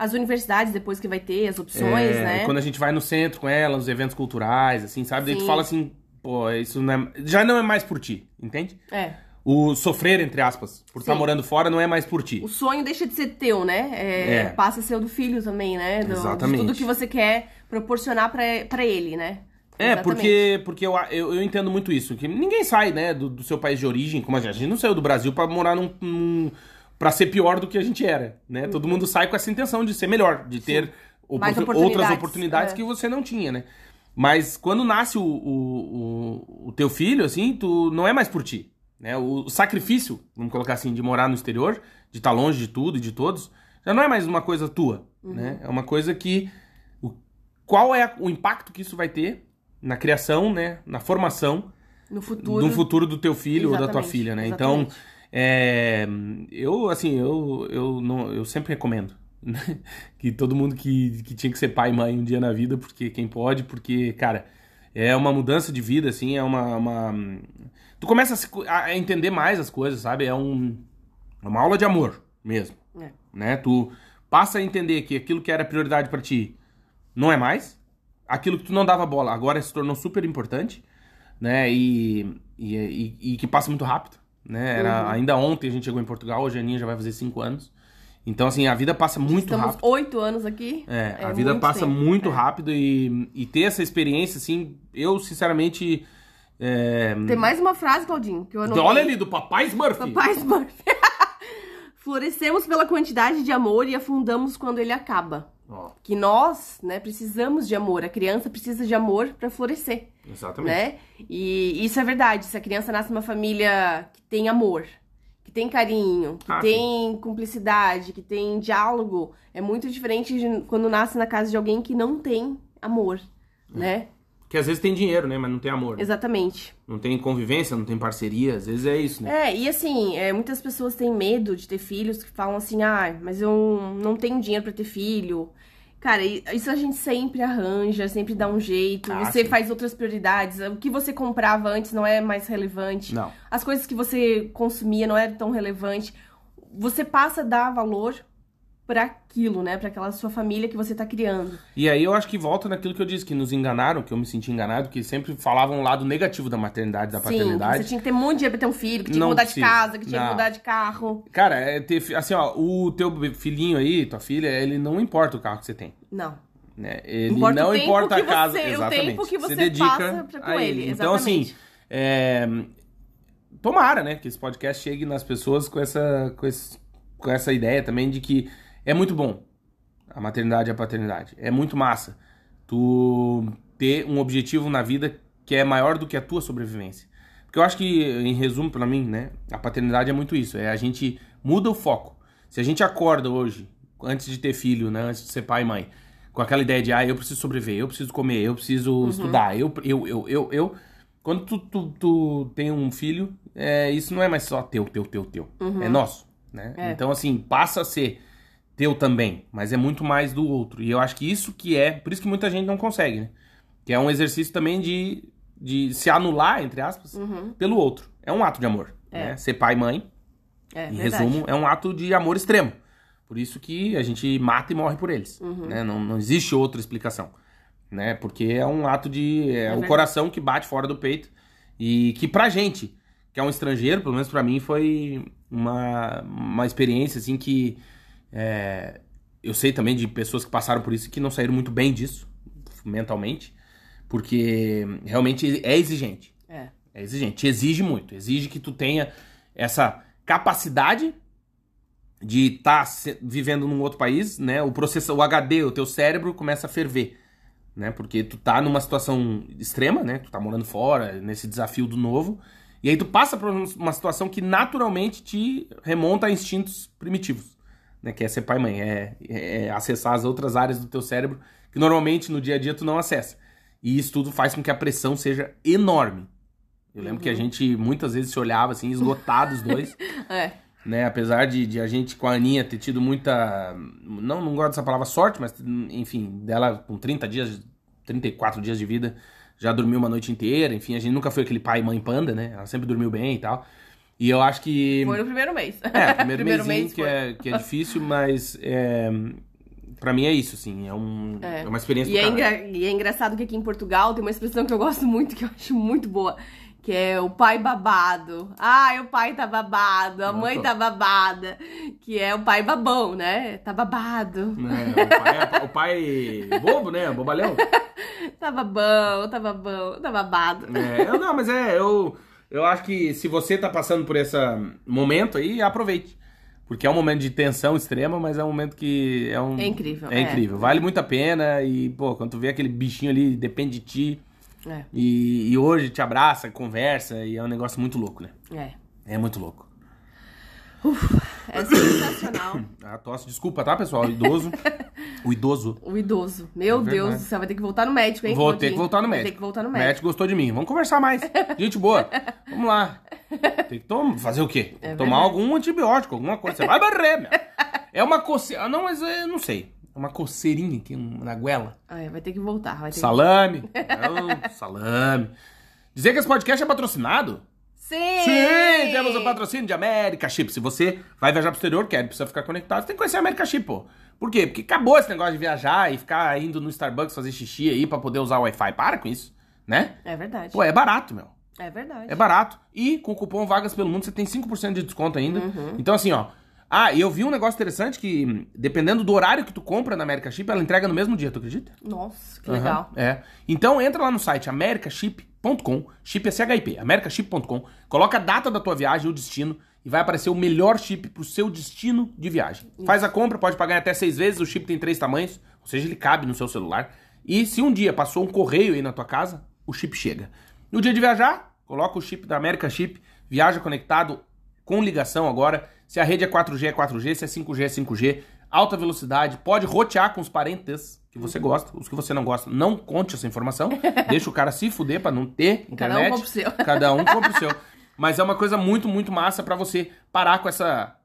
as universidades depois que vai ter, as opções, é, né? Quando a gente vai no centro com ela, nos eventos culturais, assim, sabe? Daí tu fala assim, pô, isso não é, já não é mais por ti, entende? É. O sofrer, entre aspas, por estar tá morando fora não é mais por ti. O sonho deixa de ser teu, né? É, é. Passa a ser o do filho também, né? Do, Exatamente. De tudo que você quer proporcionar para ele, né? É, porque, porque eu, eu, eu, entendo muito isso. Que ninguém sai, né, do, do seu país de origem, como a gente, a gente não saiu do Brasil para morar num, num para ser pior do que a gente era, né? Uhum. Todo mundo sai com essa intenção de ser melhor, de ter oportunidades. outras oportunidades é. que você não tinha, né? Mas quando nasce o, o, o, o, teu filho, assim, tu não é mais por ti, né? O, sacrifício, vamos colocar assim, de morar no exterior, de estar tá longe de tudo e de todos, já não é mais uma coisa tua, uhum. né? É uma coisa que... Qual é o impacto que isso vai ter na criação, né? Na formação... No futuro. No futuro do teu filho ou da tua filha, né? Exatamente. Então é, eu, assim, eu, eu, não, eu sempre recomendo né? [LAUGHS] que todo mundo que, que tinha que ser pai e mãe um dia na vida, porque quem pode, porque, cara, é uma mudança de vida, assim, é uma. uma... Tu começa a, se, a, entender mais as coisas, sabe? É um, é uma aula de amor mesmo. É. Né? Tu passa a entender que aquilo que era prioridade para ti não é mais. Aquilo que tu não dava bola agora se tornou super importante, né? E, e, e, e que passa muito rápido né? Era, uhum. Ainda ontem a gente chegou em Portugal, hoje a Aninha já vai fazer cinco anos. Então, assim, a vida passa muito Estamos rápido. oito anos aqui. É, é a vida muito passa tempo. muito é. rápido e, e ter essa experiência, assim, eu, sinceramente... É... Tem mais uma frase, Claudinho, que eu anotei. Olha ali, do Papai Smurf. Papai Smurf. [LAUGHS] Florescemos pela quantidade de amor e afundamos quando ele acaba. Oh. Que nós, né, precisamos de amor. A criança precisa de amor para florescer. Exatamente. Né? E isso é verdade. Se a criança nasce numa família que tem amor, que tem carinho, que ah, tem sim. cumplicidade, que tem diálogo, é muito diferente de quando nasce na casa de alguém que não tem amor, é. né? Que às vezes tem dinheiro, né? Mas não tem amor. Né? Exatamente. Não tem convivência, não tem parceria. Às vezes é isso, né? É, e assim, é, muitas pessoas têm medo de ter filhos que falam assim, ah, mas eu não tenho dinheiro para ter filho. Cara, isso a gente sempre arranja, sempre dá um jeito. Ah, você sim. faz outras prioridades. O que você comprava antes não é mais relevante. Não. As coisas que você consumia não é tão relevante. Você passa a dar valor para aquilo, né? Para aquela sua família que você tá criando. E aí eu acho que volta naquilo que eu disse, que nos enganaram, que eu me senti enganado, que sempre falavam o lado negativo da maternidade, da Sim, paternidade. Que você tinha que ter muito dinheiro pra ter um filho, que tinha Não que mudar precisa. de casa, que tinha não. que mudar de carro. Cara, é ter, assim, ó, o teu filhinho aí, tua filha, ele não importa o carro que você tem. Não. Né? Ele importa não importa a casa. Você, exatamente. O tempo que você, você dedica pra, com ele. Exatamente. Então, assim. É... Tomara, né, que esse podcast chegue nas pessoas com essa, com, esse, com essa ideia também de que é muito bom a maternidade e a paternidade. É muito massa tu ter um objetivo na vida que é maior do que a tua sobrevivência. Porque eu acho que, em resumo, para mim, né, a paternidade é muito isso. É a gente muda o foco. Se a gente acorda hoje, antes de ter filho, né, antes de ser pai e mãe, com aquela ideia de, ah, eu preciso sobreviver, eu preciso comer, eu preciso estudar, eu, eu, eu, eu, eu. Quando tu, tu, tu tem um filho, é, isso não é mais só teu, teu, teu, teu. É nosso, né? É. Então, assim, passa a ser teu também, mas é muito mais do outro. E eu acho que isso que é, por isso que muita gente não consegue, né? Que é um exercício também de, de se anular, entre aspas, pelo outro. É um ato de amor, É. né? Ser pai e mãe, É, em verdade. resumo, é um ato de amor extremo. Por isso que a gente mata e morre por eles. Uhum. né? Não, não existe outra explicação. Né? Porque é um ato de. É, o verdade. coração que bate fora do peito. E que pra gente, que é um estrangeiro, pelo menos pra mim, foi uma, uma experiência assim que. É, eu sei também de pessoas que passaram por isso e que não saíram muito bem disso, mentalmente. Porque realmente é exigente. É. É exigente, te exige muito. Exige que tu tenha essa capacidade de estar vivendo num outro país, né? O processo, o HD, o teu cérebro começa a ferver, né? Porque tu tá numa situação extrema, né? Tu tá morando fora, nesse desafio do novo, e aí tu passa por uma situação que naturalmente te remonta a instintos primitivos, né? Que é ser pai e mãe, é, é acessar as outras áreas do teu cérebro que normalmente no dia a dia tu não acessa. E isso tudo faz com que a pressão seja enorme. Eu lembro que a gente muitas vezes se olhava assim, esgotados os dois [LAUGHS] É. né? Apesar de, de a gente com a Aninha ter tido muita. Não, não gosto dessa palavra sorte, mas enfim, dela com 30 dias, 34 dias de vida, já dormiu uma noite inteira. Enfim, a gente nunca foi aquele pai e mãe panda, né? Ela sempre dormiu bem e tal. E eu acho que. Foi no primeiro mês. É, primeiro, [LAUGHS] Primeiro mês que, é, que é difícil, mas. É, pra mim é isso, assim. É, um, é. uma experiência E é, engra- e é engraçado que aqui em Portugal tem uma expressão que eu gosto muito, que eu acho muito boa. Que é o pai babado. Ai, o pai tá babado, a mãe tá babada. Que é o pai babão, né? Tá babado. É, o, pai, é- o pai bobo, né? Bobalhão. [LAUGHS] Tá babão, tá babão, tá babado. É, eu não, mas é, eu, eu acho que se você tá passando por esse momento aí, aproveite. Porque é um momento de tensão extrema, mas é um momento que é um. É incrível, É é. incrível. Vale muito a pena. E, pô, quando tu vê aquele bichinho ali, depende de ti. É, E, e hoje te abraça, conversa, e é um negócio muito louco, né? é. É muito louco. É sensacional. [COUGHS] A tosse, desculpa, tá, pessoal? O idoso. [LAUGHS] o idoso. O idoso. Meu É Deus do céu, vai ter que voltar no médico, hein? Vou Claudinho? ter que voltar no Vai médico. ter que voltar no O médico. médico gostou de mim. Vamos conversar mais. Gente boa. Vamos lá. Tem que tomar. Fazer o quê? É tomar verdade. algum antibiótico, alguma coisa. Você vai barrer, meu. É uma coceira. Não, mas eu não sei. É uma coceirinha aqui na goela. Ah, é, vai ter que voltar. Vai ter que... Salame. Não, salame. Dizer que esse podcast é patrocinado? Sim! Sim, temos o patrocínio de América Chip. Se você vai viajar pro exterior, quer, precisa ficar conectado, você tem que conhecer a América Chip, pô. Por quê? Porque acabou esse negócio de viajar e ficar indo no Starbucks fazer xixi aí pra poder usar o Wi-Fi. Para com isso, né? É verdade. Pô, é barato, meu. É verdade. É barato. E com o cupom Vagas Pelo Mundo você tem 5% de desconto ainda. Uhum. Então, assim, ó. Ah, e eu vi um negócio interessante que, dependendo do horário que tu compra na América Chip, ela entrega no mesmo dia, tu acredita? Nossa, que legal. é. Então entra lá no site americaship.com, chip é CHIP, americaship.com, coloca a data da tua viagem e o destino e vai aparecer o melhor chip pro seu destino de viagem. Faz a compra, pode pagar em até seis vezes, o chip tem três tamanhos, ou seja, ele cabe no seu celular. E se um dia passou um correio aí na tua casa, o chip chega. No dia de viajar, coloca o chip da America Chip, viaja conectado com ligação agora. Se a rede é 4G, é 4G, se é 5G, é 5G. Alta velocidade, pode rotear com os parentes que você gosta, os que você não gosta. Não conte essa informação, [LAUGHS] deixa o cara se fuder pra não ter Cada um internet. compra o seu. Cada um compra o seu. Mas é uma coisa muito, muito massa pra você parar com essa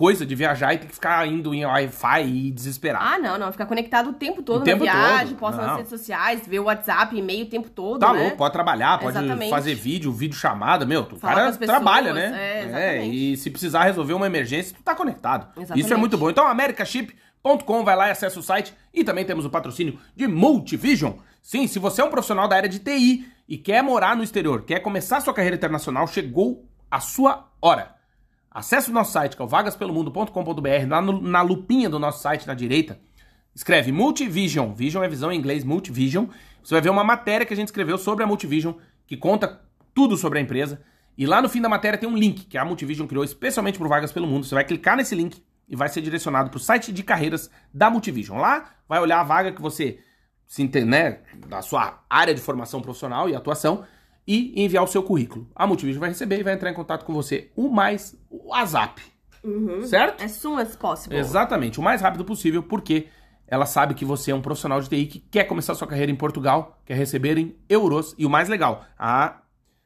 coisa de viajar e ter que ficar indo em Wi-Fi e desesperar. Ah, não, não. Ficar conectado o tempo todo O tempo na viagem, todo, posta não. nas redes sociais, ver o WhatsApp, e-mail o tempo todo, Tá né? louco, pode trabalhar, pode Exatamente. fazer vídeo, vídeo chamada, meu, o Falar cara pessoas, trabalha, né? é, exatamente. e se precisar resolver uma emergência, tu tá conectado. Exatamente. Isso é muito bom. Então, americaship.com, vai lá e acessa o site. E também temos o patrocínio de Multivision. Sim, se você é um profissional da área de TI e quer morar no exterior, quer começar sua carreira internacional, chegou a sua hora. Acesse o nosso site, que é o vagaspelomundo.com.br, lá no- na lupinha do nosso site na direita. Escreve Multivision. Vision é visão em inglês, Multivision. Você vai ver uma matéria que a gente escreveu sobre a Multivision, que conta tudo sobre a empresa. E lá no fim da matéria tem um link que a Multivision criou especialmente para Vagas pelo Mundo. Você vai clicar nesse link e vai ser direcionado para o site de carreiras da Multivision. Lá vai olhar a vaga que você se entende, né, da sua área de formação profissional e atuação e enviar o seu currículo. A Multivision vai receber e vai entrar em contato com você o mais o WhatsApp. Certo? As soon as possible. Exatamente, o mais rápido possível, porque ela sabe que você é um profissional de TI que quer começar sua carreira em Portugal, quer receber em euros. E o mais legal, a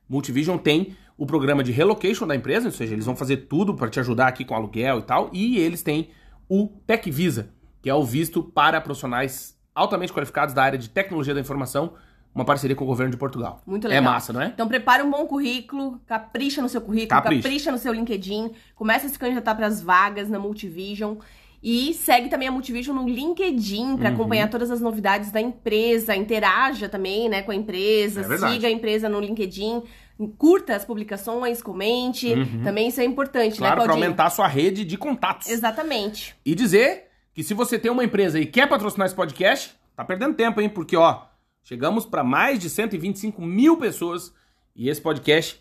Multivision tem o programa de relocation da empresa, ou seja, eles vão fazer tudo para te ajudar aqui com aluguel e tal. E eles têm o Tech Visa, que é o visto para profissionais altamente qualificados da área de tecnologia da informação, uma parceria com o governo de Portugal. Muito É legal. massa, não é? Então prepara um bom currículo, capricha no seu currículo, Capricha. capricha, no seu LinkedIn, começa a se candidatar para as vagas na Multivision e segue também a Multivision no LinkedIn Uhum. para acompanhar todas as novidades da empresa, interaja também, né, com a empresa, É siga a empresa no LinkedIn, curta as publicações, comente, também isso é importante, Uhum. Claro, né, para Claudinho? aumentar a sua rede de contatos. Exatamente. E dizer que se você tem uma empresa e quer patrocinar esse podcast, tá perdendo tempo, hein? Porque, ó, chegamos para mais de 125 mil pessoas e esse podcast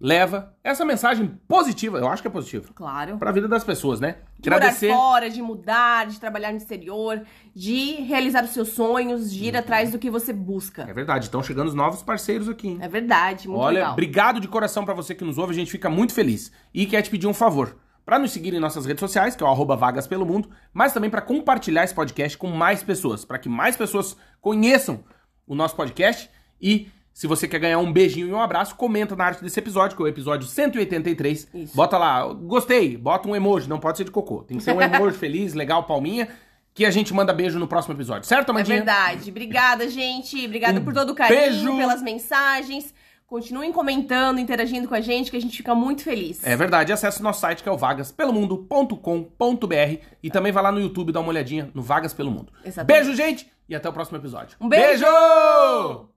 leva essa mensagem positiva, eu acho que é positiva, Claro. para a vida das pessoas, né? De morar fora, de mudar, de trabalhar no exterior, de realizar os seus sonhos, de ir atrás do que você busca. É verdade, estão chegando os novos parceiros aqui, hein? É verdade, muito Olha, legal. obrigado de coração pra você que nos ouve, a gente fica muito feliz. E quer te pedir um favor. Pra nos seguir em nossas redes sociais, que é o arroba Vagas Pelo Mundo, mas também pra compartilhar esse podcast com mais pessoas, pra que mais pessoas conheçam o nosso podcast. E se você quer ganhar um beijinho e um abraço, comenta na arte desse episódio, que é o episódio 183. Isso. Bota lá, gostei, bota um emoji, não pode ser de cocô. Tem que ser um emoji [LAUGHS] feliz, legal, palminha, que a gente manda beijo no próximo episódio. Certo, É Amandinha? verdade. Obrigada, gente. Obrigada Um por todo o carinho, beijo. pelas mensagens. Continuem comentando, interagindo com a gente, que a gente fica muito feliz. É verdade, acesse o nosso site que é o vagaspelomundo.com.br e também vai lá no YouTube dar uma olhadinha no Vagas Pelo Mundo. Exatamente. Beijo, gente, e até o próximo episódio. Um beijo! beijo!